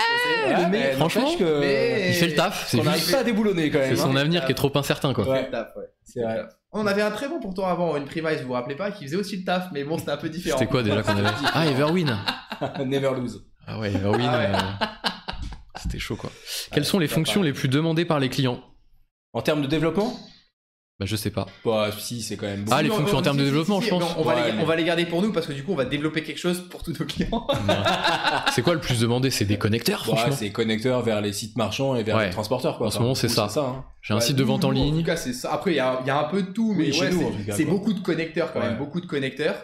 le mec, franchement, n'empêche que mais- Il fait le taf. C'est juste- pas à déboulonner quand même. c'est son hein. avenir qui est trop incertain quoi. Ouais. Le taf, ouais. C'est vrai. On avait un très bon pourtant avant, une Premise, vous vous rappelez pas, qui faisait aussi le taf, mais bon, c'était un peu différent. C'était quoi déjà qu'on avait Ah, Everwin. Never lose. Ah ouais, Everwin. Ah ouais. euh, C'était chaud quoi. Quelles sont les fonctions pas les plus demandées par les clients? En termes de développement? Bah je sais pas. Bah si, c'est quand même beaucoup. Ah, les on- fonctions en termes de développement, je pense. On, va les, mais- on va les garder pour nous parce que du coup, on va développer quelque chose pour tous nos clients. C'est quoi le plus demandé? C'est des connecteurs Ouais, franchement. c'est connecteur vers les sites marchands et vers Ouais. les transporteurs quoi. En ce moment, c'est ça. hein. J'ai un Bah, site de vente en nous, En ligne. tout cas, c'est ça. Après, il y a, il y a un peu de tout, mais ouais, nous, c'est- beaucoup de connecteurs quand même, beaucoup de connecteurs.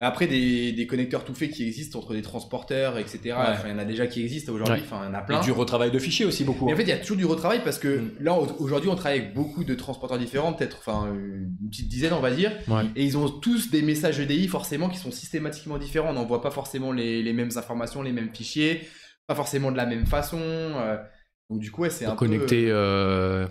Après, des, des connecteurs tout faits qui existent entre des transporteurs, etc. Enfin, il y en a déjà qui existent aujourd'hui, Ouais. enfin, il y en a Et plein. du retravail de fichiers aussi beaucoup. Mais hein. en fait, il y a toujours du retravail parce que Mm. là, au- aujourd'hui, on travaille avec beaucoup de transporteurs différents, peut-être enfin une petite dizaine, on va dire. Ouais. Et ils ont tous des messages EDI forcément qui sont systématiquement différents. On n'envoie pas forcément les, les mêmes informations, les mêmes fichiers, pas forcément de la même façon. euh, donc du coup, c'est un Pour connecter euh,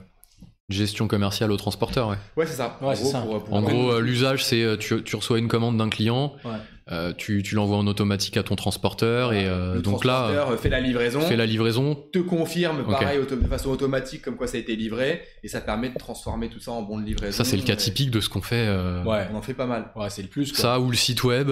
Gestion commerciale au transporteur, ouais. Ouais, c'est ça. Ouais, c'est ça. pour- En gros, euh, l'usage, c'est euh, tu, tu reçois une commande d'un client, Ouais. euh, tu, tu l'envoies en automatique à ton transporteur, et euh, le donc là, transporteur, euh, fait la livraison, fais la livraison. te confirme pareil auto- de façon automatique comme quoi ça a été livré et ça permet de transformer tout ça en bon de livraison. Ça, c'est le cas et typique de ce qu'on fait. euh, Ouais, On en fait pas mal. ouais c'est le plus. quoi. Ça ou le site web.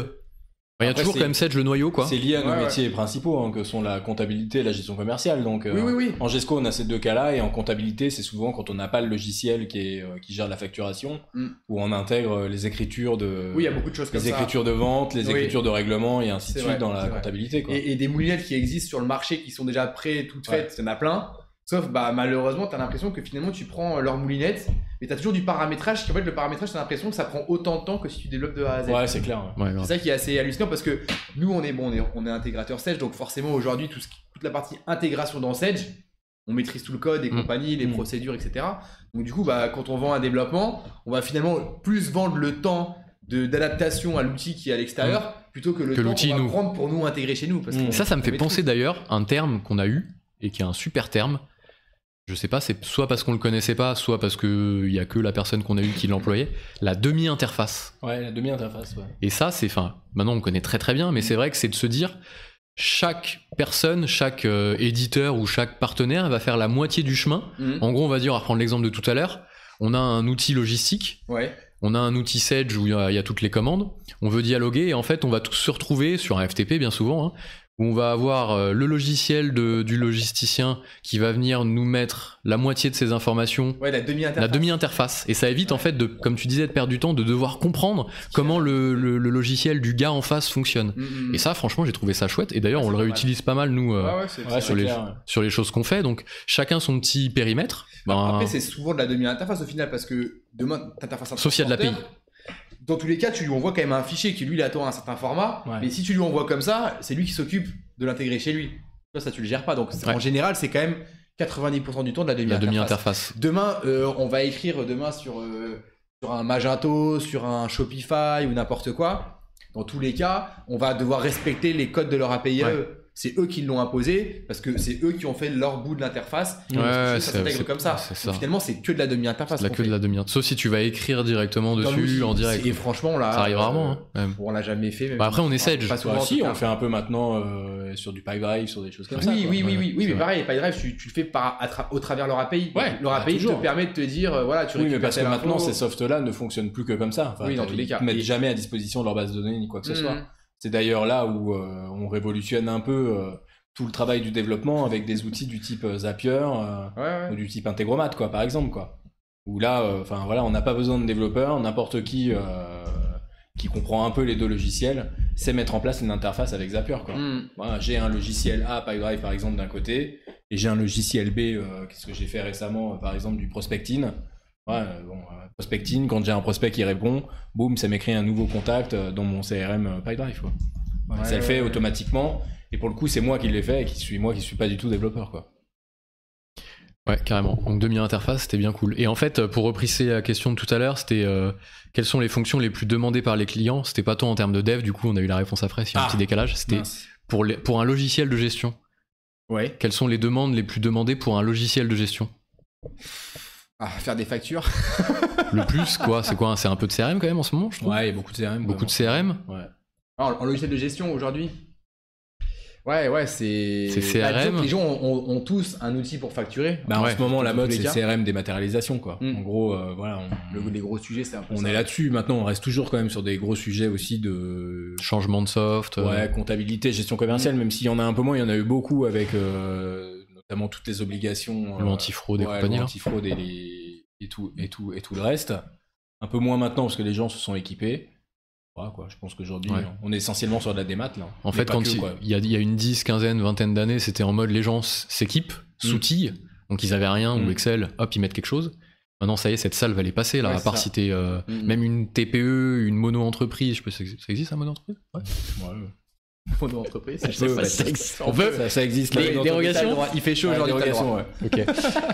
Il y a Après, toujours quand même Sedge le noyau, quoi. C'est lié à nos Ouais, ouais. métiers principaux, hein, que sont la comptabilité et la gestion commerciale. Donc, euh, Oui, oui, oui. en GESCO, on a ces deux cas-là, et en comptabilité, c'est souvent quand on n'a pas le logiciel qui, est, euh, qui gère la facturation, Mm. où on intègre les écritures de, Oui, il y a beaucoup de choses comme les ça. écritures de vente, les Oui. écritures de règlement, et ainsi de suite vrai, dans la vrai. comptabilité. Quoi. Et, et des moulinettes qui existent sur le marché qui sont déjà prêtes, toutes Ouais. faites, il y en a plein. Sauf, bah, malheureusement, tu as l'impression que finalement, tu prends leur moulinette, mais tu as toujours du paramétrage, qui en fait, le paramétrage, tu as l'impression que ça prend autant de temps que si tu développes de A à Z. Ouais, c'est clair. ouais. Ouais, C'est ça qui est assez hallucinant parce que nous, on est bon, on est, on est intégrateur Sedge, donc forcément aujourd'hui, tout ce qui- toute la partie intégration dans Sedge, on maîtrise tout le code et Mm. compagnie, les Mm. procédures, etc. Donc du coup, bah, quand on vend un développement, on va finalement plus vendre le temps de- d'adaptation à l'outil qui est à l'extérieur plutôt que le Mm. Que temps l'outil, qu'on va nous. prendre pour nous intégrer chez nous. Parce Mm. Ça, ça me fait maîtrise. penser d'ailleurs un terme qu'on a eu et qui est un super terme. Je sais pas, c'est soit parce qu'on le connaissait pas, soit parce que il y a que la personne qu'on a eue qui l'employait. La demi-interface. Ouais, la demi-interface. Ouais. Et ça, c'est, enfin, maintenant on connaît très très bien, mais c'est vrai que c'est de se dire, chaque personne, chaque euh, éditeur ou chaque partenaire va faire la moitié du chemin. Mm. En gros, on va dire, on va reprendre l'exemple de tout à l'heure, on a un outil logistique, Ouais. on a un outil Sedge où il y, a il y a toutes les commandes, on veut dialoguer et en fait on va tous se retrouver sur un FTP bien souvent, hein, où on va avoir euh, le logiciel de- du logisticien qui va venir nous mettre la moitié de ces informations Ouais, la demi-interface. la demi-interface et ça évite en fait de comme tu disais de perdre du temps de devoir comprendre comment le, le- le logiciel du gars en face fonctionne Mm, mm. et ça franchement j'ai trouvé ça chouette et d'ailleurs on le pas mal. réutilise pas mal nous euh, Ouais, sur, les, clair, ouais. sur les choses qu'on fait donc chacun son petit périmètre Ben, Après, c'est souvent de la demi-interface au final parce que demain, t'interfaces un Sauf s'il y a de la transporteur. Dans tous les cas, tu lui envoies quand même un fichier qui lui il attend un certain format. Ouais. Mais si tu lui envoies comme ça, c'est lui qui s'occupe de l'intégrer chez lui. Toi, ça, tu le gères pas. Donc, Ouais. en général, c'est quand même 90% du temps de la demi-interface. Demain, euh, on va écrire demain sur, euh, sur un Magento, sur un Shopify ou n'importe quoi. Dans tous les cas, on va devoir respecter les codes de leur API. Ouais. C'est eux qui l'ont imposé parce que c'est eux qui ont fait leur bout de l'interface. Ouais, que ça c'est- s'intègre comme ça. finalement, c'est que de la demi-interface. la queue de la demi-interface sauf si tu vas écrire directement Dans dessus en direct Et franchement, on l'a. ça arrive rarement hein, euh. On l'a jamais fait. même Bah, après, on essaie de- Pas souvent. En si, on fait un peu maintenant euh, sur du PipeDrive, sur des choses comme ça. Oui, quoi. oui, oui, Ouais, oui, mais pareil, PyDrive, tu, tu le fais par, à tra- au travers leur API. Ouais, leur bah, API toujours. te permet de te dire, euh, voilà, tu Oui, mais récupères parce que maintenant, ces softs-là ne fonctionnent plus que comme ça. Oui, dans ils tous les cas. te mettent Et- jamais à disposition leur base de données ni quoi que ce Mhm. soit. C'est d'ailleurs là où euh, on révolutionne un peu euh, tout le travail du développement avec des outils du type euh, Zapier Ouais, ou du type Integromat, quoi, par exemple, quoi. Où là, enfin voilà, on n'a pas besoin de développeurs, n'importe qui qui comprend un peu les deux logiciels sait mettre en place une interface avec Zapier, quoi. Mm. Voilà, j'ai un logiciel A, PyDrive par exemple d'un côté, et j'ai un logiciel B, euh, qu'est-ce que j'ai fait récemment, par exemple du prospecting. Ouais, bon, euh, prospecting, quand j'ai un prospect qui répond, boum, ça m'écrit un nouveau contact euh, dans mon CRM euh, PyDrive. Quoi. Ouais, ça le fait ouais. automatiquement, et pour le coup, c'est moi qui l'ai fait, et qui suis moi qui suis pas du tout développeur. Quoi. Ouais, carrément. Donc demi-interface, c'était bien cool. Et en fait, pour reprisser la question de tout à l'heure, c'était euh, quelles sont les fonctions les plus demandées par les clients? C'était pas tant en termes de dev, du coup, on a eu la réponse après, il y a un Ah. petit décalage. C'était pour, les- pour un logiciel de gestion. Ouais. Quelles sont les demandes les plus demandées pour un logiciel de gestion? Ah, faire des factures. Le plus, quoi C'est quoi C'est un peu de CRM quand même en ce moment, je trouve Ouais, il y a beaucoup de CRM. Beaucoup de. CRM Ouais. Ah, en, logiciel de gestion aujourd'hui. Ouais, ouais, c'est. C'est Bah, CRM. que les gens ont, ont- ont tous un outil pour facturer. Bah, Ouais, en ce moment, la mode, c'est. CRM dématérialisation. Quoi. Mm. En gros, euh, voilà, on, Le- les gros sujets, c'est un peu on ça. est là-dessus. Maintenant, on reste toujours quand même sur des gros sujets aussi de Changement de soft euh, Ouais, comptabilité, gestion commerciale, même s'il y en a un peu moins, il y en a eu beaucoup avec euh, notamment toutes les obligations. Euh, antifraude et ouais, compagnie, et, les- et, tout, et, tout, et tout le reste. Un peu moins maintenant parce que les gens se sont équipés. Quoi. Je pense qu'aujourd'hui, Ouais. on est essentiellement sur de la démat. Là. En Mais fait, quand que, il y, a, il y a une 10, quinzaine, vingtaine d'années, c'était en mode les gens s'équipent, Mm. s'outillent, donc ils avaient rien, Mm. ou Excel, hop, ils mettent quelque chose. Maintenant, ça y est, cette salve, elle est passée, là, Ouais, à part ça. si t'es, euh, Mm. même une TPE, une mono-entreprise, je ça existe un mono-entreprise? Ouais. Ouais. Mono entreprise. Je sais pas si ça existe. On peut Ça, ça existe. Il fait chaud Ouais, aujourd'hui. dérogation, ouais. Ok.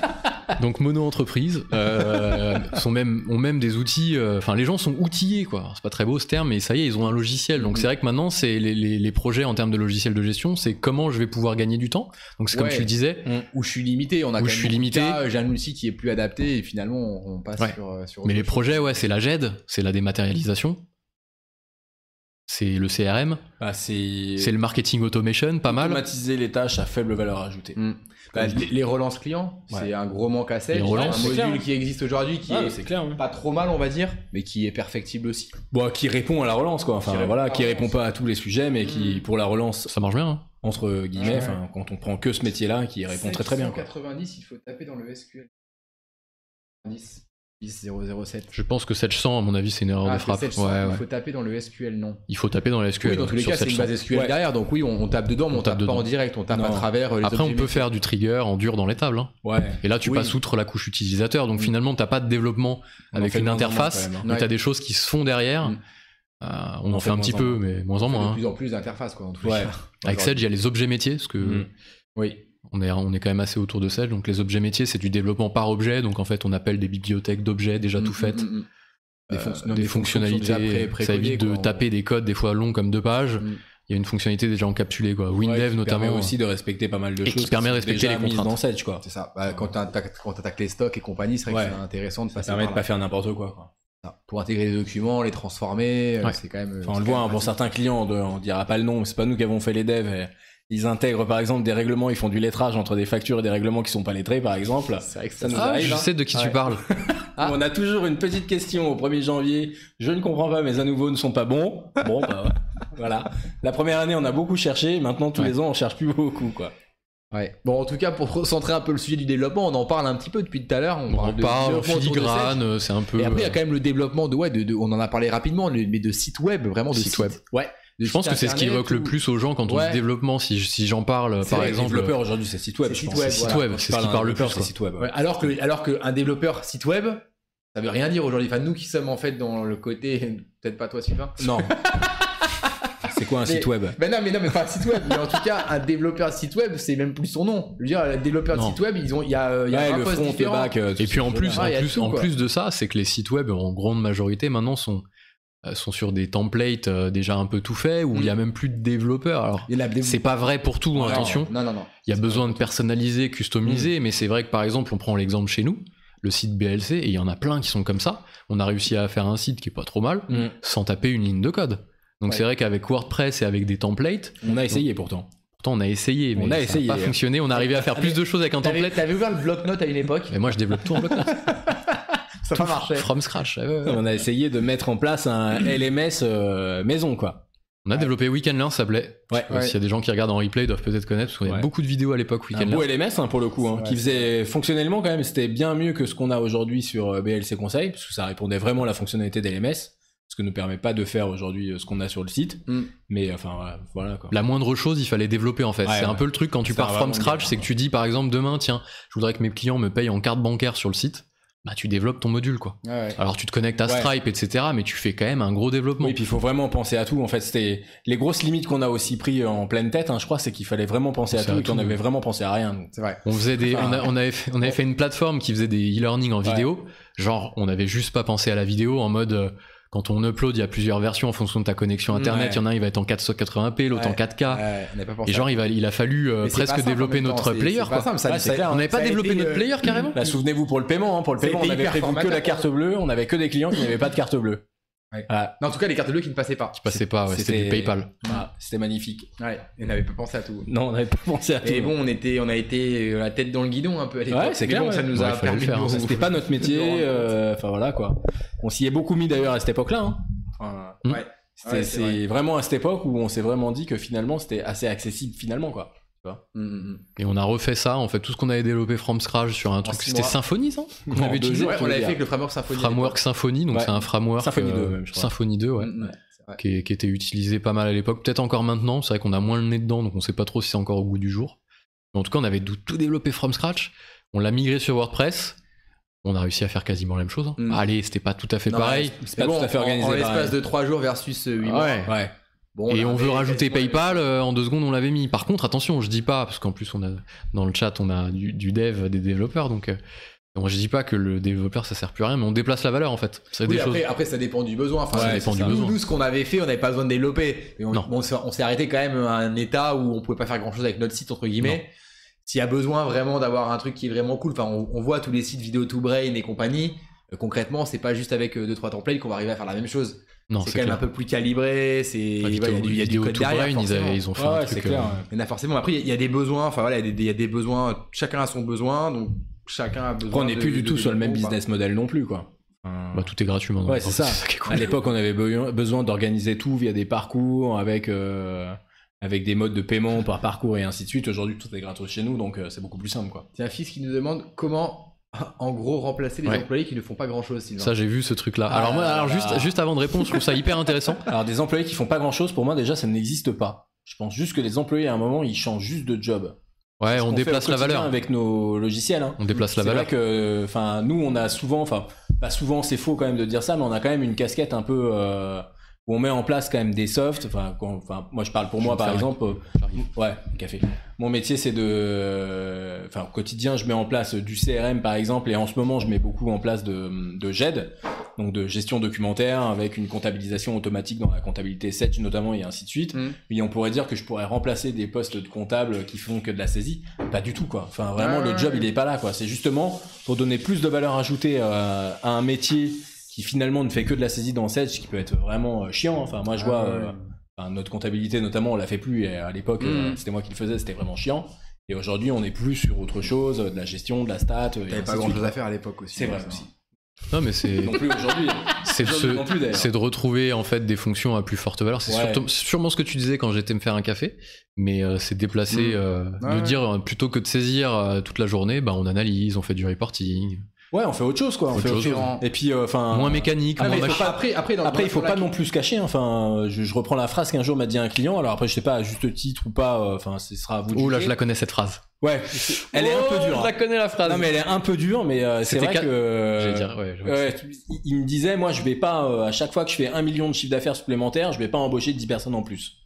donc mono-entreprise, euh, sont même, ont même des outils. euh, Enfin, les gens sont outillés, quoi. C'est pas très beau ce terme, mais ça y est, ils ont un logiciel. Donc c'est vrai que maintenant, c'est les, les- les projets en termes de logiciel de gestion, c'est comment je vais pouvoir gagner du temps. Donc c'est comme Ouais. tu le disais. Où je suis limité, on a Où quand je même suis limité. cas, J'ai un outil qui est plus adapté et finalement on on passe Ouais. sur, euh, sur Mais les chose. projets, ouais, c'est la GED, c'est la dématérialisation, c'est le CRM, Bah, c'est c'est le marketing automation, pas mal. automatiser les tâches à faible valeur ajoutée. Mm. Bah, les, les relances clients, Ouais. c'est un gros manque à relances, un module clair. qui existe aujourd'hui qui Ah, est c'est clair. pas trop mal, on va dire, mais qui est perfectible aussi. Bon, qui répond à la relance, quoi. Enfin, Qui répond voilà, qui répond pas à tous les sujets, mais qui, Mm. pour la relance, Ça marche bien. hein. entre guillemets, Ouais. quand on prend que ce métier-là, qui répond très très bien. Quoi. 790, il faut taper dans le SQL. 10, 10 007. Je pense que 700, à mon avis, c'est une erreur Ah, de frappe. 700, Ouais, il ouais. faut taper dans le SQL, non. Il faut taper dans la SQL. oui, dans tous les cas, c'est une 700. base SQL Ouais. derrière, donc oui, on, on tape dedans, mais on, On tape tape pas dedans. en direct, on tape Non. à travers euh, les Après, on peut faire du trigger en dur dans les tables. hein. Ouais. Et là, tu Oui. passes outre la couche utilisateur. Donc Mm. finalement, t'as pas de développement On en avec fait une interface, même, hein. mais Ouais. t'as des choses qui se font derrière. Mm. Euh, on, On en fait fait un petit peu, mais moins en moins. de hein. plus en plus d'interfaces, quoi, en tous les Ouais. cas. Avec. Sage, il y a les objets métiers, parce que Mm. Oui. On, est, on est quand même assez autour de Sage. Donc les objets métiers, c'est du développement par objet. Donc en fait, on appelle des bibliothèques d'objets déjà tout faites. Des, Euh, fonctionnalités. pré- ça évite de taper des codes des fois longs comme deux pages. Mm. Il y a une fonctionnalité déjà encapsulée, quoi. Ouais, WinDev qui notamment. permet aussi de respecter pas mal de Et choses. qui permet de respecter les contraintes. dans Sage, quoi. C'est ça. Bah, quand t'attaques les stocks et compagnie, c'est vrai Ouais. que c'est intéressant de Ça passer permet de par pas faire n'importe quoi, quoi. Ça. Pour intégrer les documents, les transformer, euh, Ouais. c'est quand même. Enfin, on le voit, hein, pour certains clients, de- on dira pas le nom, c'est pas nous qui avons fait les devs. et ils intègrent par exemple des règlements, ils font du lettrage entre des factures et des règlements qui sont pas lettrés, par exemple. C'est vrai que Ça ça nous Ah, arrive, je hein. sais de qui tu parles. Ah. On a toujours une petite question au 1er janvier. Je ne comprends pas, mes à nouveau ne sont pas bons. Bon, bah, voilà. La première année, on a beaucoup cherché. Maintenant, tous Ouais. les ans, on cherche plus beaucoup, quoi. Ouais. Bon, en tout cas, pour recentrer un peu le sujet du développement, on en parle un petit peu depuis tout à l'heure. On, On parle de parle filigrane, euh, c'est un peu. Et après, il y a euh, quand même le développement de, ouais, de, de- on en a parlé rapidement, mais de sites web, vraiment de Sites sites web. Ouais. Je pense que c'est ce qui évoque le plus aux gens quand on Ouais. dit développement. Si, si j'en parle, par vrai, exemple, développeurs aujourd'hui, c'est site web. C'est site web, c'est voilà. site web, Quand tu c'est ce qui parle le développeur, plus. site web. Ouais, alors que alors qu'un développeur site web, ça veut rien dire aujourd'hui. Enfin, nous qui sommes en fait dans le côté, peut-être pas toi, Sylvain. Non. c'est quoi un Mais- site web? Mais non, mais non, mais pas un site web. Mais en tout cas, un développeur site web, c'est même plus son nom. Je veux dire, un développeur de site web, ils ont, il y a, il y a Ouais, un le poste front, le différent. back. euh, Et puis en plus. Ah, en, a plus, en de ça, c'est que les sites web, en grande majorité, maintenant, sont, sont sur des templates euh, déjà un peu tout faits, où il y a même plus de développeurs. Alors, c'est pas vrai pour tout, hein, Non, attention. Non, non, non. Il y a besoin de personnaliser, customiser, mais c'est vrai que par exemple, on prend l'exemple chez nous, le site BLC, et il y en a plein qui sont comme ça. On a réussi à faire un site qui est pas trop mal, Mm. sans taper une ligne de code. Donc Ouais. c'est vrai qu'avec WordPress et avec des templates, On a essayé pourtant. pourtant on a essayé, mais On a ça essayé, pas fonctionné. On arrivé à faire plus de choses avec un template. t'avais ouvert le bloc-notes à une époque, Mais moi je développe tout en bloc ça marché. from scratch. ouais, ouais, ouais. On a essayé de mettre en place un LMS euh, maison, quoi. On a développé Weekend Learn, ça. Ouais. Euh, S'il y a des gens qui regardent en replay, ils doivent peut-être connaître, parce qu'il y a Ouais. beaucoup de vidéos à l'époque Un Weekend beau Learn. LMS hein, pour le coup, hein, Ouais, qui faisait fonctionnellement quand même, c'était bien mieux que ce qu'on a aujourd'hui sur euh, BLC Conseil, parce que ça répondait vraiment à la fonctionnalité d'LMS, ce que ne permet pas de faire aujourd'hui ce qu'on a sur le site. Mm. Mais enfin voilà, voilà quoi. La moindre chose, il fallait développer en fait. Ouais, c'est un ouais. peu le truc quand tu Ça pars from scratch, c'est que tu dis par exemple demain, tiens, je voudrais que mes clients me payent en carte bancaire sur le site. Bah tu développes ton module quoi. Ouais. Alors tu te connectes à Ouais. Stripe, etc. Mais tu fais quand même un gros développement. Oui, puis il faut vraiment penser à tout. En fait, c'était les grosses limites qu'on a aussi pris en pleine tête. hein, je crois, c'est qu'il fallait vraiment penser à tout à et qu'on avait vraiment pensé à rien. C'est vrai. On faisait des, Enfin, on, a- on avait, fait, on avait fait une plateforme qui faisait des e-learning en Ouais. vidéo. Genre, on avait juste pas pensé à la vidéo en mode, euh, quand on upload, il y a plusieurs versions en fonction de ta connexion internet. Ouais. Il y en a un, il va être en 480p, l'autre en Ouais. 4K. Ouais, on n'a pas pensé Et genre, il, va, il a fallu euh, presque développer notre player. On n'avait pas développé notre euh, player carrément Bah, souvenez-vous pour le paiement, hein, pour le paiement, on avait prévu que la carte bleue, on avait que des clients qui n'avaient pas de carte bleue. Ouais. Voilà. Non, en tout cas, les cartes bleues qui ne passaient pas. Passait pas, ouais, c'était du PayPal. Voilà, c'était magnifique. Ouais, et on n'avait pas pensé à tout. Non, on n'avait pas pensé à tout. Et bon, on était, on a été euh, la tête dans le guidon un peu à l'époque. Ouais, c'est clair, bon, ça nous a permis de hein. nous- c'était pas notre métier. nous euh, Enfin voilà quoi. On s'y est beaucoup mis d'ailleurs à cette époque-là. hein. Enfin, Mm. Ouais. c'est vraiment à cette époque où on s'est vraiment dit que finalement c'était assez accessible finalement quoi. Mm, mm, Et on a refait ça, en fait, tout ce qu'on avait développé from scratch sur un truc. C'était. Symfony, ça Qu'on avait utilisé on l'avait fait avec le framework Symfony. Framework Symfony, donc Ouais. c'est un framework. Symfony 2 euh, même, je crois. Symfony 2, ouais. Mm, mm, qui, était utilisé pas mal à l'époque, peut-être encore maintenant, c'est vrai qu'on a moins le nez dedans, donc on sait pas trop si c'est encore au goût du jour. Mais en tout cas, on avait tout tout développé from scratch, on l'a migré sur WordPress, on a réussi à faire quasiment la même chose. hein. Mm. Allez, c'était pas tout à fait Non, pareil, C'est pas bon, tout à fait organisé. En l'espace de 3 jours versus 8 mois. Ouais. Ouais. Bon, et on veut rajouter PayPal, euh, en deux secondes on l'avait mis. Par contre, attention, je dis pas, parce qu'en plus on a dans le chat on a du, du dev, des développeurs, donc euh, je dis pas que le développeur ça sert plus à rien, mais on déplace la valeur en fait. C'est Oui, des après, choses. après, ça dépend du besoin. Enfin, Ça c'est- dépend du besoin. Nous, ce qu'on avait fait, on n'avait pas besoin de développer. Mais on, Non. bon, on s'est- arrêté quand même à un état où on pouvait pas faire grand chose avec notre site, entre guillemets. S'il y a besoin vraiment d'avoir un truc qui est vraiment cool, enfin, on, on voit tous les sites vidéo to brain et compagnie. Euh, concrètement, c'est pas juste avec 2-3 templates qu'on va arriver à faire la même chose. Non, c'est quand même un peu plus calibré. C'est, il y a du, il y a du Vidéo code to derrière. Brain, ils, avaient- ils ont fait Ouais, un truc. c'est clair. euh, ouais. Il y en a forcément. Après, il y a- il y a des besoins. Enfin voilà, il y a des, il y a des besoins. Chacun a son besoin, donc chacun a besoin. Après, on n'est de- plus du de tout sur le même business model non plus, quoi. Bah, tout est gratuit maintenant. Ouais, c'est ça. qui est cool. À l'époque, on avait be- besoin d'organiser tout via des parcours avec euh, avec des modes de paiement par parcours et ainsi de suite. Aujourd'hui, tout est gratos chez nous, donc euh, c'est beaucoup plus simple, quoi. C'est un fils qui nous demande comment, en gros, remplacer les Ouais. employés qui ne font pas grand chose. Ça, j'ai vu ce truc-là. Ah alors, moi, là alors là. juste, juste avant de répondre, je trouve ça hyper intéressant. Alors, des employés qui font pas grand chose, pour moi, déjà, ça n'existe pas. Je pense juste que les employés, à un moment, ils changent juste de job. Ouais, on déplace la valeur. avec nos logiciels. Hein. On déplace la C'est valeur. vrai que, enfin, nous, on a souvent, enfin, pas souvent, c'est faux quand même de dire ça, mais on a quand même une casquette un peu euh, où on met en place quand même des softs. Enfin, quand- enfin, moi, je parle pour Je moi, par exemple. euh. Ouais, café. Mon métier, c'est de, enfin, au quotidien, je mets en place du CRM, par exemple, et en ce moment, je mets beaucoup en place de, de GED, donc de gestion documentaire, avec une comptabilisation automatique dans la comptabilité Sedge notamment, et ainsi de suite. Mm. Et on pourrait dire que je pourrais remplacer des postes de comptables qui font que de la saisie. Pas du tout, quoi. Enfin, vraiment, Ouais, le job, il est pas là, quoi. C'est justement pour donner plus de valeur ajoutée euh, à un métier qui finalement ne fait que de la saisie dans Sedge, qui peut être vraiment euh, chiant. Enfin, moi, je vois, Ah, ouais. euh, enfin, notre comptabilité notamment, on la fait plus. Et à l'époque, euh, Mm. c'était moi qui le faisais, c'était vraiment chiant. Et aujourd'hui, on est plus sur autre chose, de la gestion, de la stat. T'avais pas grand chose à faire à l'époque aussi. C'est vrai aussi. Non, mais c'est, Non plus aujourd'hui. c'est de retrouver en fait des fonctions à plus forte valeur. C'est Ouais. surtout- sûrement ce que tu disais quand j'étais me faire un café, mais euh, c'est déplacer, Mm. euh, Ouais, de ouais. dire plutôt que de saisir euh, toute la journée, bah on analyse, on fait du reporting, Ouais, on fait autre chose, quoi. On Autre fait autre chose. chose. Et puis, euh, enfin. moins mécanique, Ah, moins mais faut machin. pas- Après, après, dans, Après, dans- il faut pas la- non plus se cacher. hein. Enfin, je, je reprends la phrase qu'un jour m'a dit un client. Alors après, je sais pas à juste titre ou pas. euh, Enfin, ce sera à vous. de Oh là, je la connais cette phrase. Ouais. Elle est un peu Oh, dure. Je la hein. connais la phrase. Non, mais elle est un peu dure, mais euh, c'est vrai que. Dire, ouais, Ouais, il- il me disait, moi, je vais pas, euh, à chaque fois que je fais un million de chiffre d'affaires supplémentaire, je vais pas embaucher 10 personnes en plus.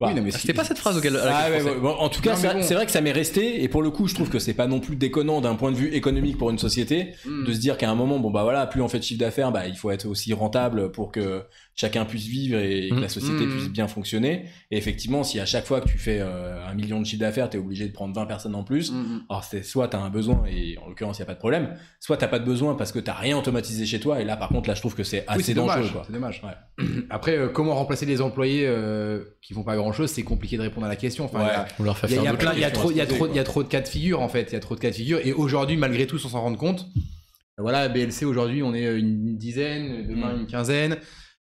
Oui, non, mais Ah, C'était pas cette phrase auquel. Ah je ouais, pensais. ouais, bon, en tout cas, bon. c'est vrai que ça m'est resté, et pour le coup, je trouve que c'est pas non plus déconnant d'un point de vue économique pour une société, Mm. de se dire qu'à un moment, bon bah voilà, plus on fait de chiffre d'affaires, bah il faut être aussi rentable pour que chacun puisse vivre et que Mm. la société Mm. puisse bien fonctionner. Et effectivement, si à chaque fois que tu fais euh, un million de chiffre d'affaires, t'es obligé de prendre 20 personnes en plus, Mm. alors c'est soit t'as un besoin et en l'occurrence il y a pas de problème, soit t'as pas de besoin parce que t'as rien automatisé chez toi et là par contre là je trouve que c'est assez Oui, c'est dangereux dommage. quoi. C'est dommage. Ouais. Après, euh, comment remplacer les employés euh, qui font pas grand chose C'est compliqué de répondre à la question. Enfin, Ouais. il y a- On leur fait Il y a, y y trop, y a de cas de figure en fait. Il y a trop de cas de figure. Et aujourd'hui, malgré tout, sans s'en rendre compte, euh, voilà, BLC aujourd'hui, on est une dizaine, demain Mm. une quinzaine.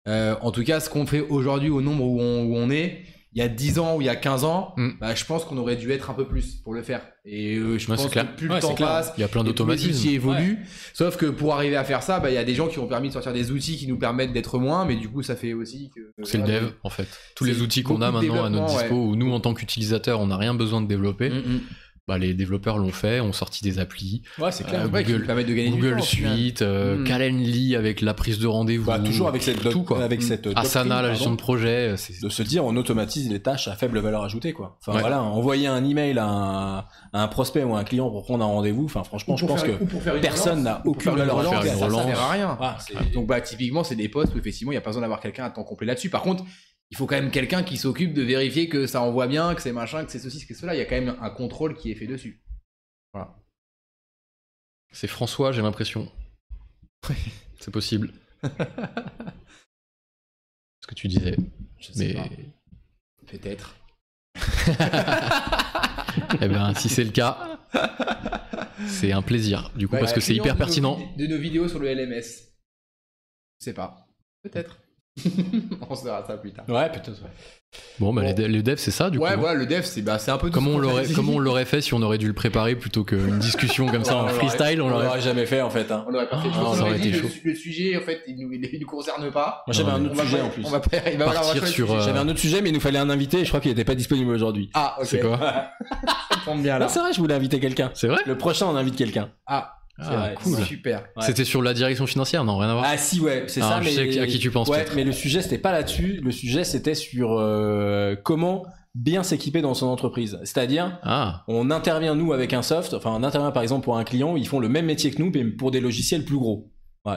Euh, en tout cas, ce qu'on fait aujourd'hui au nombre où on, où on est, il y a 10 ans ou il y a 15 ans, Mm. bah, je pense qu'on aurait dû être un peu plus pour le faire. Et euh, je Ouais, pense clair. que plus Ouais, le temps clair. passe, Il y a plein d'automatismes. outils évoluent. Sauf que pour arriver à faire ça, bah, il y a des gens qui ont permis de sortir des outils qui nous permettent d'être moins, mais du coup, ça fait aussi que. C'est le dev, en fait. Tous les outils qu'on a maintenant à notre dispo, où nous, en tant qu'utilisateurs, on n'a rien besoin de développer, Mm, mm. Bah, les développeurs l'ont fait, ont sorti des applis. Ouais, c'est clair. Euh, Ouais, Google- permettent de gagner du Google temps, au final. Suite, euh, Mm. Calendly avec la prise de rendez-vous. Bah, toujours avec cette tout, quoi. avec Mm. cette Asana, doctrine, la gestion de projet. euh, c'est- de se dire on automatise les tâches à faible valeur ajoutée quoi. Enfin Ouais. voilà, envoyer un email à un, à un prospect ou à un client pour prendre un rendez-vous, enfin franchement, Ou je pense faire- que personne n'a aucune valeur ajoutée. ça, sert à rien. ah, Donc bah typiquement c'est des postes où effectivement il n'y a pas besoin d'avoir quelqu'un à temps complet là-dessus. Par contre, il faut quand même quelqu'un qui s'occupe de vérifier que ça envoie bien, que c'est machin, que c'est ceci, que c'est cela. Il y a quand même un contrôle qui est fait dessus. Voilà. C'est François, j'ai l'impression. C'est possible. Ce que tu disais. Je sais Mais pas. Peut-être. eh ben, si c'est le cas, c'est un plaisir. Du coup, Bah, parce que c'est hyper de nos pertinent. vid- De nos vidéos sur le LMS. Je sais pas. Peut-être. on se verra ça plus tard. Ouais, peut-être. ouais. Bon, bah, Bon. Les, de- les devs, c'est ça, du ouais, coup. voilà, le dev, c'est bah, c'est un peu tout Comment on l'aurait, fait. comment on l'aurait fait si on aurait dû le préparer plutôt qu'une discussion comme ça On en freestyle On On l'aurait. jamais fait en fait. Hein. On l'aurait pas fait. Ah, aurait dit été le, chaud. le sujet, en fait, il nous, il nous concerne pas. Moi j'avais un On autre sujet pas- en plus. On va, Partir sur, le euh, J'avais un autre sujet mais il nous fallait un invité et je crois qu'il était pas disponible aujourd'hui. Ah, ok. C'est quoi? Ça tombe bien là. Non, c'est vrai, je voulais inviter quelqu'un. C'est vrai? Le prochain on invite quelqu'un. Ah, Ah, cool. super. Ouais. C'était sur la direction financière Non, rien à voir. Ah si ouais, c'est Ah, ça je mais sais à qui tu penses, Ouais, mais le sujet c'était pas là-dessus, le sujet c'était sur euh, comment bien s'équiper dans son entreprise. C'est-à-dire, Ah, on intervient nous avec un soft, enfin on intervient par exemple pour un client, ils font le même métier que nous, mais pour des logiciels plus gros.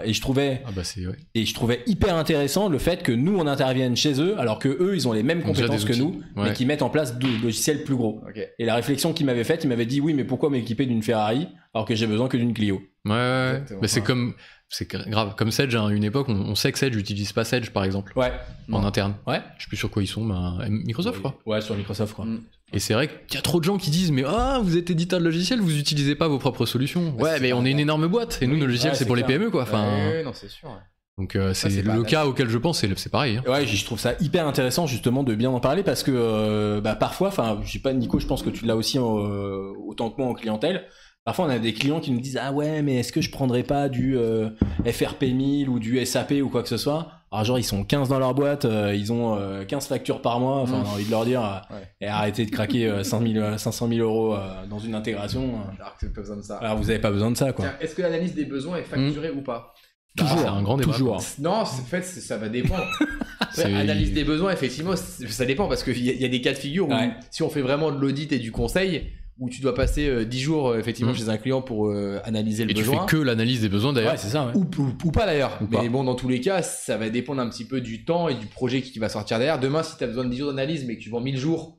Et je trouvais ah bah ouais. et je trouvais hyper intéressant le fait que nous on intervienne chez eux, alors que eux ils ont les mêmes compétences que nous, Ouais. mais qui mettent en place des logiciels plus gros. Et la réflexion qu'il m'avait faite, il m'avait dit oui, mais pourquoi m'équiper d'une Ferrari alors que j'ai besoin que d'une Clio? Ouais, ouais. Mais c'est Ouais. comme, c'est gra- grave. Comme Sedge, à une époque, on, on sait que Sedge n'utilise pas Sedge, par exemple, Ouais. en interne. Ouais. Je sais plus sur quoi ils sont, mais euh, Microsoft, crois. Ouais, sur Microsoft, quoi. Mm. Et c'est vrai qu'il y a trop de gens qui disent, mais ah, vous êtes éditeur de logiciels, vous utilisez pas vos propres solutions. Bah, ouais, mais on est une énorme boîte, et nous, nos logiciels, ouais, c'est pour les. PME, quoi. Enfin, Ouais, non, c'est sûr. ouais. donc euh, c'est le, pas- cas auquel je pense, c'est c'est pareil. hein. Ouais, je trouve ça hyper intéressant justement de bien en parler parce que euh, bah, parfois, enfin, je sais pas, Nico, je pense que tu l'as aussi euh, autant que moi en clientèle. Parfois, on a des clients qui nous disent ah ouais, mais est-ce que je prendrais pas du euh, FRP 1000 ou du SAP ou quoi que ce soit? Alors genre ils sont 15 dans leur boîte, euh, ils ont euh, 15 factures par mois. Enfin, Mm. on a envie de leur dire euh, Ouais. et arrêtez de craquer euh, 5 000, euh, 500 000 euros euh, dans une intégration. euh. Alors que pas besoin de ça. Alors vous avez pas besoin de ça quoi. Est-ce que l'analyse des besoins est facturée ou pas? Toujours, c'est un grand débat, toujours. Non, en fait, ça va dépendre. Après, analyse des besoins, effectivement, ça dépend parce qu'il y, a- il y a des cas de figure où Ouais. si on fait vraiment de l'audit et du conseil, où tu dois passer euh, 10 jours euh, effectivement Mm. chez un client pour euh, analyser le Et tu fais besoin. que l'analyse des besoins, d'ailleurs. Ouais, c'est ça. Ouais. Ou, ou- ou pas d'ailleurs. Mais pas. bon, dans tous les cas, ça va dépendre un petit peu du temps et du projet qui va sortir derrière. Demain, si tu as besoin de 10 jours d'analyse mais que tu vends 1000 jours,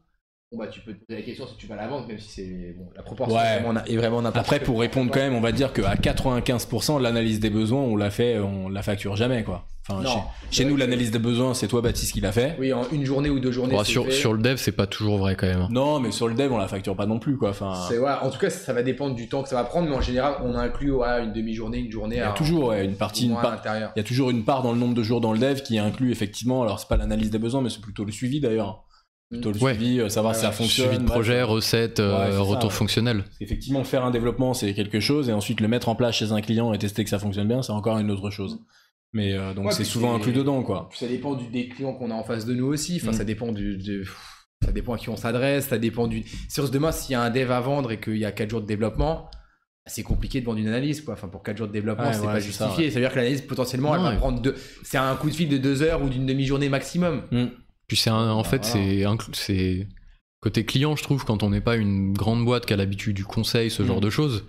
bon bah tu peux te poser la question si tu vas la vendre, même si c'est bon, la proportion Ouais. est vraiment, est vraiment n'importe Après, pour répondre quand même, on va dire qu'à 95%, l'analyse des besoins, on l'a fait, on la facture jamais, quoi. Enfin, Non. chez, chez nous, l'analyse des besoins, c'est toi, Baptiste, qui l'a fait. Oui, en une journée ou deux journées. Bon, sur, fait. sur le dev, c'est pas toujours vrai quand même. hein. Non, mais sur le dev, on la facture pas non plus, quoi. Enfin, C'est- ouais, en tout cas, ça va dépendre du temps que ça va prendre, mais en général, on inclut ouais, une demi-journée, une journée. il y a à- toujours ouais, une partie, une part- il y a toujours une part dans le nombre de jours dans le dev qui inclut effectivement, alors c'est pas l'analyse des besoins, mais c'est plutôt le suivi d'ailleurs. Plutôt le Ouais. suivi, euh, savoir Ouais, si ça fonctionne. Suivi de bref. projet, recettes, euh, Ouais, c'est ça, retour ouais. fonctionnel. Parce qu'effectivement, faire un développement, c'est quelque chose, et ensuite le mettre en place chez un client et tester que ça fonctionne bien, c'est encore une autre chose. Mais euh, donc Ouais, c'est souvent inclus dedans, quoi. Ça dépend du, des clients qu'on a en face de nous aussi. Enfin, Mm. ça dépend du, du- ça dépend à qui on s'adresse. Ça dépend du. Sur demain, s'il y a un dev à vendre et qu'il y a 4 jours de développement, c'est compliqué de vendre une analyse, quoi. Enfin, pour 4 jours de développement, Ouais, c'est ouais, pas justifié. Ça, veut dire que l'analyse, potentiellement, elle va prendre deux. C'est un coup de fil de 2 heures ou d'une demi-journée maximum. Puis c'est en fait, voilà. c'est côté client, je trouve, quand on n'est pas une grande boîte qui a l'habitude du conseil, ce genre Mm. de choses.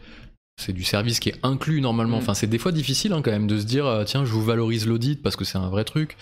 C'est du service qui est inclus normalement. Mm. Enfin, c'est des fois difficile hein, quand même de se dire euh, tiens, je vous valorise l'audit parce que c'est un vrai truc.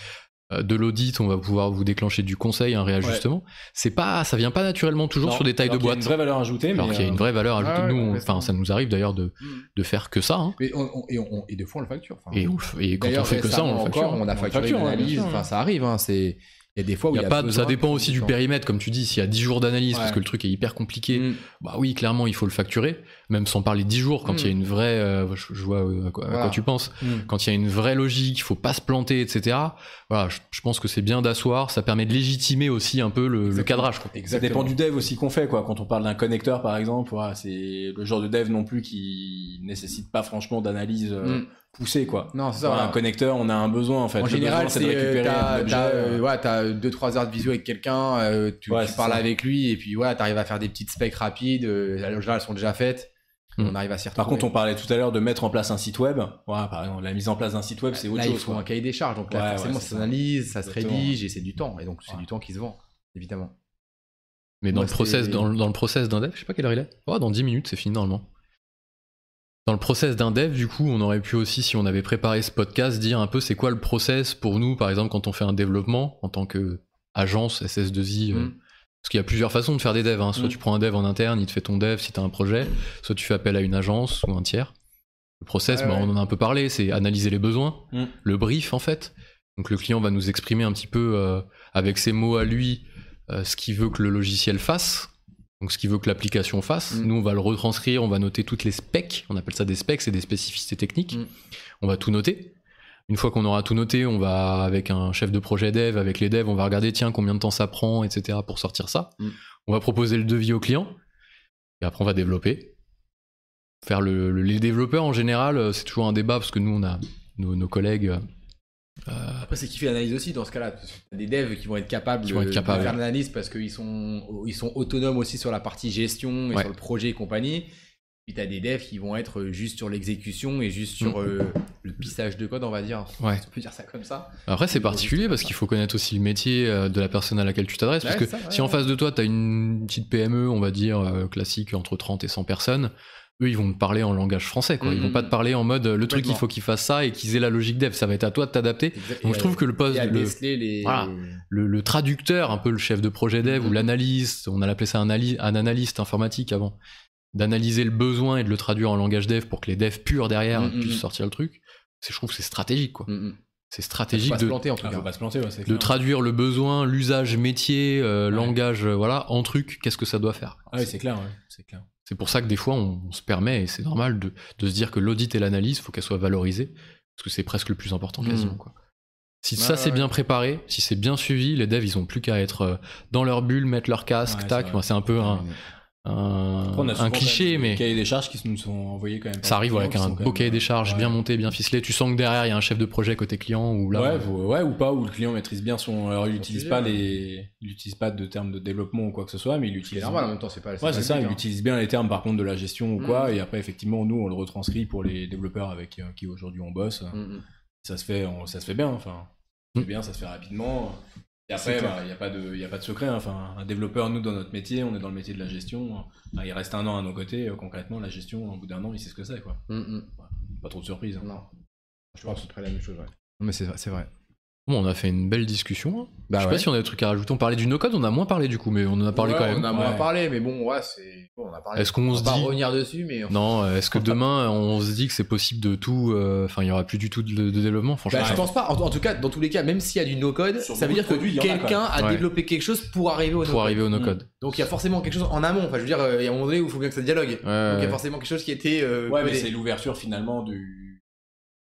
Euh, de l'audit, on va pouvoir vous déclencher du conseil, un réajustement. C'est pas, ça vient pas naturellement toujours Non, sur des tailles de alors qu'il y a boîte. une vraie valeur ajoutée, alors qu'il y a euh, une vraie valeur ajoutée. Ah ouais, Nous, enfin, ça nous arrive d'ailleurs de, de faire que ça. hein. Mais on, on- et, on, et deux fois, on le facture. Enfin, Et, et quand on fait que ça, on le facture. encore, on a facturé facture, ouais, analyse. Enfin, ouais. ça arrive. Hein, c'est. Il y a des fois où Y il a y a pas, ça dépend aussi du périmètre, comme tu dis. S'il y a 10 jours d'analyse, parce Ouais. que le truc est hyper compliqué, Mm. bah oui, clairement, il faut le facturer, même sans parler de 10 jours, quand Mm. il y a une vraie. euh, je, je vois euh, à quoi, à quoi Voilà. tu penses. hmm. Quand il y a une vraie logique, il faut pas se planter, etc. Voilà, je, je pense que c'est bien d'asseoir. Ça permet de légitimer aussi un peu le, cadrage. Quoi. Ça dépend du dev aussi qu'on fait, quoi. Quand on parle d'un connecteur, par exemple, voilà, c'est le genre de dev non plus qui nécessite pas franchement d'analyse euh, Mm. poussée, quoi. Non, c'est ça. Voilà, un connecteur, on a un besoin, en fait. En Le général, c'est de euh, récupérer t'as t'as, euh, euh, ouais, t'as 2-3 heures de visio avec quelqu'un, euh, tu, Ouais, parles ça. avec lui et puis voilà, t'arrives à faire des petites specs rapides. euh, en général, elles sont déjà faites. Mm. On arrive à s'y Par contre, on parlait tout à l'heure de mettre en place un site web. Par exemple, la mise en place d'un site web, c'est autre là, chose. il faut quoi. un cahier des charges. Donc là, Ouais, forcément, ouais, ça s'analyse, ça se rédige et c'est du temps. Et donc, c'est Ouais. du temps qui se vend, évidemment. Mais dans Moi, le process, dans, le- dans le process d'un dev, je sais pas quelle heure il est. Oh, dans 10 minutes, c'est fini normalement. Dans le process d'un dev, du coup, on aurait pu aussi, si on avait préparé ce podcast, dire un peu c'est quoi le process pour nous, par exemple, quand on fait un développement en tant que agence SS2I. euh, Mm. Parce qu'il y a plusieurs façons de faire des devs. hein. Soit Mm. tu prends un dev en interne, il te fait ton dev si tu as un projet, soit tu fais appel à une agence ou un tiers. Le process, Ouais, bah, on en a un peu parlé, c'est analyser les besoins, Mm. le brief en fait. Donc le client va nous exprimer un petit peu euh, avec ses mots à lui euh, ce qu'il veut que le logiciel fasse, donc ce qu'il veut que l'application fasse. Mm. Nous, on va le retranscrire, on va noter toutes les specs, on appelle ça des specs, c'est des spécificités techniques. On va tout noter. Une fois qu'on aura tout noté, on va, avec un chef de projet dev, avec les devs, on va regarder, tiens, combien de temps ça prend, etc., pour sortir ça. Mm. On va proposer le devis au client, et après, on va développer. Faire le, le- les développeurs, en général, euh, c'est toujours un débat, parce que nous, on a nos, nos collègues. euh, Après, c'est qui fait l'analyse aussi dans ce cas-là. des devs qui vont être capables, Qui vont être de- capables. de faire l'analyse parce qu'ils sont, ils sont autonomes aussi sur la partie gestion et Ouais. sur le projet et compagnie. Puis t'as des devs qui vont être juste sur l'exécution et juste sur Mm. euh, le pissage de code, on va dire. Ouais. On peut dire ça comme ça. Après, c'est Le particulier parce qu'il faut connaître aussi le métier euh, de la personne à laquelle tu t'adresses. Parce que ça, ouais, si en face de toi, tu as une petite PME, on va dire, euh, classique, entre 30 et 100 personnes, eux, ils vont te parler en langage français. Quoi. Ils vont Mhm. pas te parler en mode euh, le truc, il faut qu'ils fassent ça et qu'ils aient la logique dev. Ça va être à toi de t'adapter. Donc je trouve que le poste, le, déceler les. Voilà. le, le traducteur, un peu le chef de projet dev ou l'analyste, on a appelé ça un, un analyste informatique avant, d'analyser le besoin et de le traduire en langage dev pour que les devs purs derrière Mhm. puissent sortir le truc. C'est- Je trouve que c'est stratégique. quoi. Mm, mm. C'est stratégique de, planter en tout Ah, cas. faut pas se planter, ouais, c'est de traduire le besoin, l'usage métier, euh, langage, euh, voilà, en truc, qu'est-ce que ça doit faire. Ah oui, c'est clair, ouais, c'est clair. C'est pour ça que des fois, on, on se permet, et c'est normal, de, de se dire que l'audit et l'analyse, faut qu'elles soient valorisées, parce que c'est presque le plus important quasiment. Quoi. Si ça c'est ouais. bien préparé, si c'est bien suivi, les devs, ils ont plus qu'à être euh, dans leur bulle, mettre leur casque, tac. c'est un peu un, un, Après, on a un souvent cliché, mais cahiers des charges qui nous sont envoyés quand même. ça arrive ouais, avec un beau cahier des charges ouais. bien monté, bien ficelé. Tu sens que derrière, il y a un chef de projet côté client, ou là, ouais, euh, vous- ouais, ou pas, ou le client maîtrise bien son. Alors, il n'utilise pas les, il utilise pas de termes de développement ou quoi que ce soit, mais il C'est utilise. normal en même temps, c'est pas. Ouais, pas c'est ça. Il hein. utilise bien les termes par contre de la gestion ou quoi, Mhm. et après effectivement nous on le retranscrit pour les développeurs avec euh, qui aujourd'hui on bosse. Mm, mm. Ça se fait, on- ça se fait bien. Enfin, fait bien, ça se fait rapidement. Et après, clair. bah, il n'y a pas de, il y a pas de secret. hein. Enfin, un développeur, nous dans notre métier, on est dans le métier de la gestion. Il reste un an à nos côtés. euh, concrètement, la gestion, au bout d'un an, il sait ce que c'est, quoi. Mm, mm. Pas trop de surprise. hein. Non. Je pense que c'est la même chose, ouais. Non, mais c'est c'est vrai. Bon, on a fait une belle discussion. hein. Bah Je sais ouais. pas si on a des trucs à rajouter. On parlait du no-code, on a moins parlé du coup, mais on en a parlé Ouais, quand même. On a moins Ouais. parlé, mais bon, ouais, c'est. bon, on a parlé. Est-ce qu'on On se pas dit revenir dessus, mais. Non, est-ce que demain on se dit que c'est possible de tout euh, Enfin, il y aura plus du tout de, de développement, franchement? Bah, je pense pas. En, en tout cas, dans tous les cas, même s'il y a du no-code, ça veut dire que a quelqu'un a Ouais. développé quelque chose pour arriver au pour no-code. arriver au no-code. Donc il y a forcément quelque chose en amont. Enfin, je veux dire, euh, il y a un moment donné où il faut bien que ça dialogue. Donc il y a forcément quelque chose qui était. euh, Ouais, mais c'est l'ouverture finalement du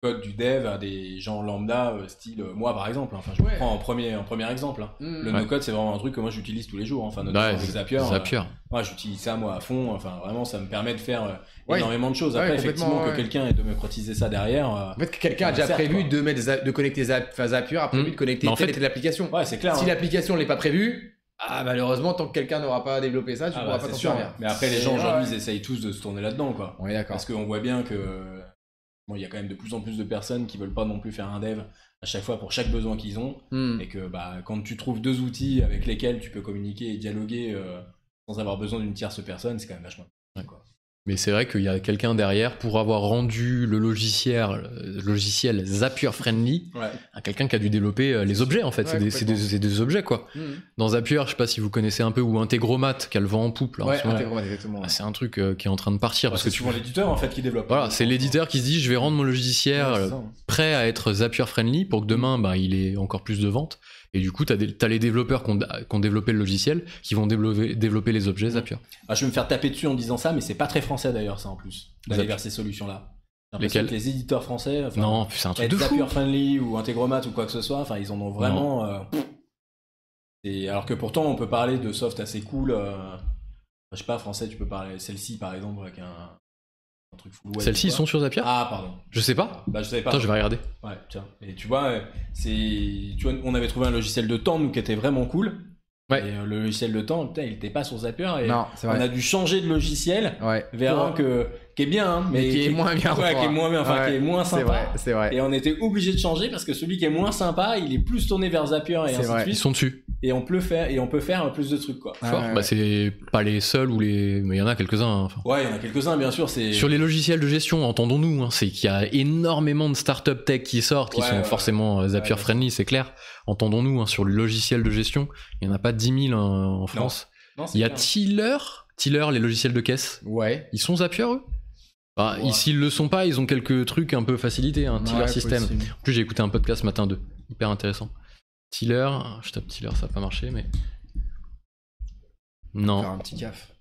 code du dev à des gens lambda, euh, style euh, moi par exemple. Enfin, je Ouais. prends en premier, en premier exemple. hein. Mm. Le Ouais. no-code, c'est vraiment un truc que moi j'utilise tous les jours. Enfin, notamment Ouais, avec Zapier. euh, Zapier. Moi, j'utilise ça moi à fond. Enfin, vraiment, ça me permet de faire euh, Ouais. énormément de choses. Ouais, Après, complètement, effectivement, ouais. que quelqu'un ait démocratisé ça derrière. euh, En fait, que quelqu'un a déjà certes, prévu quoi. de, mettre, de connecter Zap, enfin, Zapier, a prévu Mm. de connecter Mais en telle fait- et telle application. Ouais, c'est clair. Si hein. l'application n'est pas prévue, ah, malheureusement, tant que quelqu'un n'aura pas développé ça, tu Ah, pourras bah, pas c'est t'en sûr. servir. Mais après, les gens aujourd'hui, ouais. ils essayent tous de se tourner là-dedans, quoi. On est d'accord. Parce qu'on voit bien que bon, il y a quand même de plus en plus de personnes qui veulent pas non plus faire un dev à chaque fois pour chaque besoin qu'ils ont. Hmm. Et que bah, quand tu trouves deux outils avec lesquels tu peux communiquer et dialoguer euh, sans avoir besoin d'une tierce personne, c'est quand même vachement. Ouais. quoi. Mais c'est vrai qu'il y a quelqu'un derrière pour avoir rendu le logiciel, le logiciel Zapier friendly Ouais. à quelqu'un qui a dû développer euh, les objets en fait. Ouais, c'est des, objets quoi. Hmm. Dans Zapier, je sais pas si vous connaissez un peu, ou Integromat qui a le vent en poupe Ouais. Ah, c'est un truc euh, qui est en train de partir parce que tu souvent l'éditeur en fait qui développe. Voilà, c'est l'éditeur qui se dit je vais rendre mon logiciel euh, hein. prêt à être Zapier friendly pour que demain bah, il ait encore plus de ventes. Et du coup, tu as, les développeurs qui ont, qui ont développé le logiciel qui vont développer, développer les objets Zapier. Ah, je vais me faire taper dessus en disant ça, mais c'est pas très français d'ailleurs, ça en plus, d'aller vers ces solutions-là. Que les éditeurs français, enfin, non, c'est un truc fou. Zapier friendly ou Integromat ou quoi que ce soit, enfin, ils en ont vraiment. euh, et alors que pourtant, on peut parler de soft assez cool. euh, je sais pas, français, tu peux parler celle-ci par exemple avec un, un truc full web. Celles-ci, ils sont sur Zapier? Ah, pardon. Je sais pas. Bah, je savais pas. Attends, je vais regarder. Ouais, tiens. Et tu vois, c'est, tu vois, on avait trouvé un logiciel de temps, nous, qui était vraiment cool. Ouais. Et euh, le logiciel de temps, putain, il était pas sur Zapier. Et Non, c'est on vrai. a dû changer de logiciel Ouais. vers un que, qui est bien, hein, mais, Mais qui est moins bien. Ouais, qui est moins bien, enfin, Ouais, qui est moins C'est sympa. vrai, c'est vrai. Et on était obligé de changer parce que celui qui est moins sympa, il est plus tourné vers Zapier et C'est ainsi vrai. de Ils suite. sont dessus. Et on peut faire, et on peut faire plus de trucs, quoi. Fort. ouais, Bah, c'est pas les seuls ou les. Mais il y en a quelques-uns. hein, enfin. Ouais, il y en a quelques-uns, bien sûr. C'est Sur les logiciels de gestion, entendons-nous, hein, c'est qu'il y a énormément de startup tech qui sortent, qui Ouais, sont ouais, forcément euh, Zapier Ouais, friendly, c'est clair. Entendons-nous, hein, sur le logiciel de gestion, il n'y en a pas 10 000 hein, en France. Non, Il y a. Tiller, Tiller, les logiciels de caisse. Ouais. Ils sont Zapier, eux? Bah, Ouais. ils- S'ils le sont pas, ils ont quelques trucs un peu facilités, hein, Tiller Ouais, System. possible. En plus, j'ai écouté un podcast ce matin 2, hyper intéressant. Tiller, je tape Tiller, ça n'a pas marché, mais. Non. Faire un petit gaffe.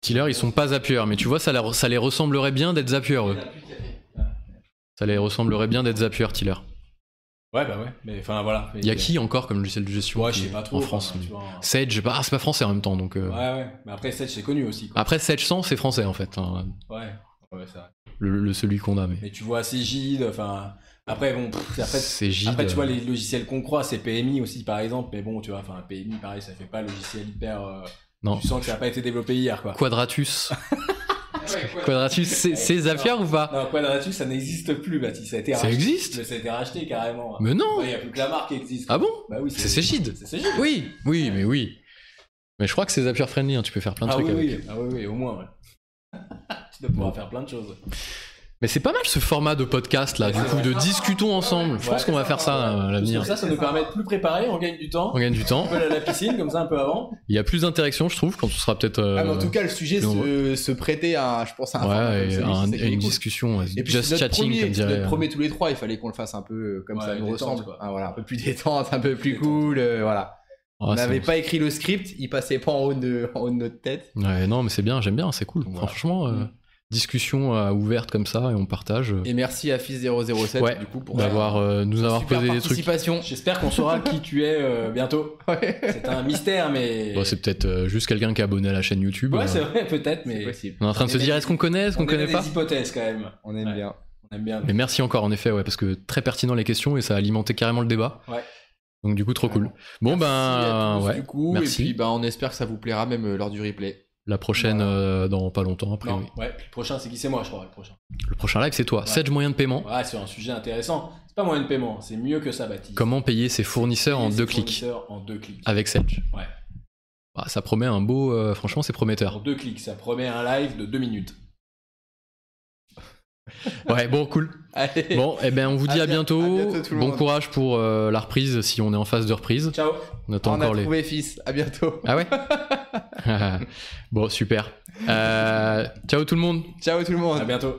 Tiller, ils sont pas Zapier, mais tu vois, ça, les ressemblerait bien d'être Zapier, eux. Ça les ressemblerait bien d'être Zapier, Tiller. Ouais, bah ouais. Mais enfin, voilà. Il y a qui encore comme logiciel de gestion Ouais, je sais pas trop. en France enfin, vois. Sage, bah, ah, c'est pas français en même temps, donc. euh, Ouais, ouais. Mais après, Sage, c'est connu aussi, quoi. Après, Sage 100, c'est français en fait, hein, Ouais. Ouais, c'est vrai. le, le- celui qu'on a, mais. Mais tu vois, c'est Gide, enfin. Après, bon, pff, après, C'est Gide. après, tu vois, les logiciels qu'on croit, c'est PMI aussi, par exemple. Mais bon, tu vois, enfin, PMI, pareil, ça fait pas logiciel hyper. euh, Non. Tu sens que ça a pas été développé hier, quoi. Quadratus. Quadratus, c'est Zapier ou pas Non, Quadratus, ça n'existe plus, Baptiste. Ça a été Ça racheté. existe ça a été racheté carrément. Mais non Il n'y a plus que la marque qui existe. Ah bon Bah oui, C'est Cégide. C'est Cégide. Oui, oui, mais oui. Mais je crois que c'est Zapier friendly, hein, tu peux faire plein de Ah trucs oui, avec. oui. ah oui, oui, au moins, ouais. tu dois pouvoir faire plein de choses. Mais c'est pas mal ce format de podcast là, Ouais, du coup, vrai. de discutons ensemble. Je Ouais, pense qu'on va faire ça à Parce l'avenir. ça, ça nous permet de plus préparer, on gagne du temps. On gagne du temps. On peut aller à la piscine comme ça un peu avant. Il y a plus d'interaction, je trouve, quand on sera peut-être. euh, Ah, en tout cas, le sujet se, se prêtait à, je pense, à un format ouais, et un- une cool. discussion, Et puis just chatting, premier, comme dirait. notre premier tous les trois, il fallait qu'on le fasse un peu euh, comme Ouais, ça nous ressemble. quoi. Ah, voilà, un peu plus détente, un peu plus cool, euh, voilà. Ah, On n'avait pas écrit le script, il passait pas en haut de, en haut de notre tête. Ouais, non, mais c'est bien, j'aime bien, c'est cool. Franchement, euh, Mm. Discussion euh, ouverte comme ça et on partage. Et merci à Fils007 Ouais, du coup pour D'avoir, euh, nous avoir posé des trucs. participation. J'espère qu'on saura qui tu es euh, bientôt. Ouais, C'est un mystère, mais. Bon, c'est peut-être euh, juste quelqu'un qui est abonné à la chaîne YouTube. Ouais, euh, c'est vrai, peut-être, mais. possible. on est en train de se dire est-ce qu'on connaît, est-ce qu'on on connaît pas des hypothèses quand même. On aime Ouais. bien. On aime bien. Mais merci encore en effet, ouais, parce que très pertinent les questions et ça a alimenté carrément le débat. Ouais. Donc du coup, trop cool. Bon Merci à ben, tous, ouais. du coup, merci. et puis ben, on espère que ça vous plaira même lors du replay. La prochaine Voilà. euh, dans pas longtemps, après. Non, oui. ouais, puis le prochain, c'est qui c'est moi, je crois, le prochain. Le prochain live, c'est toi. Ouais. Sedge moyen de paiement. Ouais, c'est un sujet intéressant. C'est pas moyen de paiement, c'est mieux que ça, Baptiste. Comment payer ses fournisseurs en Payer deux ses clics fournisseurs En deux clics. avec Sedge. Ouais. Ah, ça promet un beau. euh, franchement, c'est En prometteur. deux clics, ça promet un live de deux minutes. Ouais, bon, cool. Allez, Bon, eh ben, on vous dit À à, bien- bientôt. à bientôt tout le bon monde. courage pour euh, la reprise si on est en phase de reprise. Ciao On attend on a les. trouvé Fils. À bientôt. Ah ouais Bon, super. Euh, ciao tout le monde. Ciao tout le monde. À bientôt